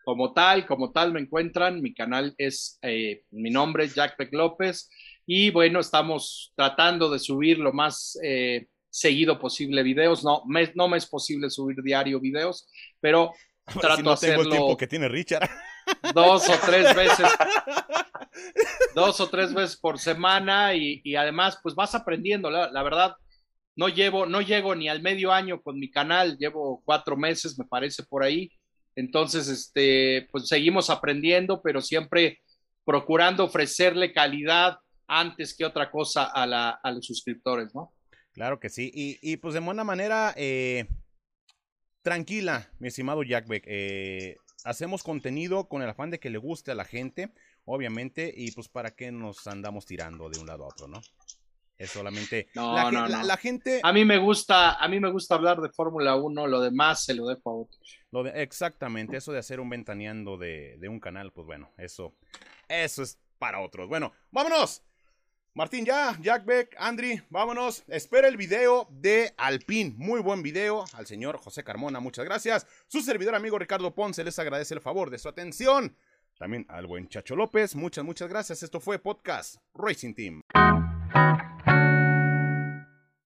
Como tal, como tal me encuentran, mi canal es, eh, mi nombre es Jack Beck López y bueno, estamos tratando de subir lo más eh, seguido posible videos, no me, no me es posible subir diario videos, pero trato de hacerlo. el tiempo que tiene Richard. Dos o tres veces, dos o tres veces por semana y, y además pues vas aprendiendo, la, la verdad no llevo, no llego ni al medio año con mi canal, llevo cuatro meses, me parece por ahí. Entonces, este, pues seguimos aprendiendo, pero siempre procurando ofrecerle calidad antes que otra cosa a, la, a los suscriptores, ¿no? Claro que sí. Y, pues de buena manera, eh, tranquila, mi estimado Jackbeck. Eh, hacemos contenido con el afán de que le guste a la gente, obviamente, y pues para qué nos andamos tirando de un lado a otro, ¿no? Es solamente la, la, gente. A mí me gusta, a mí me gusta hablar de Fórmula 1, lo demás se lo dejo a otros. Lo de, exactamente, eso de hacer un ventaneando de, de, un canal, pues bueno, eso, eso es para otros. Bueno, vámonos. Martín, ya, Jack Beck, Andri, vámonos. Espera el video de Alpine. Muy buen video. Al señor José Carmona, muchas gracias. Su servidor amigo Ricardo Ponce les agradece el favor de su atención. También al buen Chacho López, muchas, muchas gracias. Esto fue Podcast Racing Team.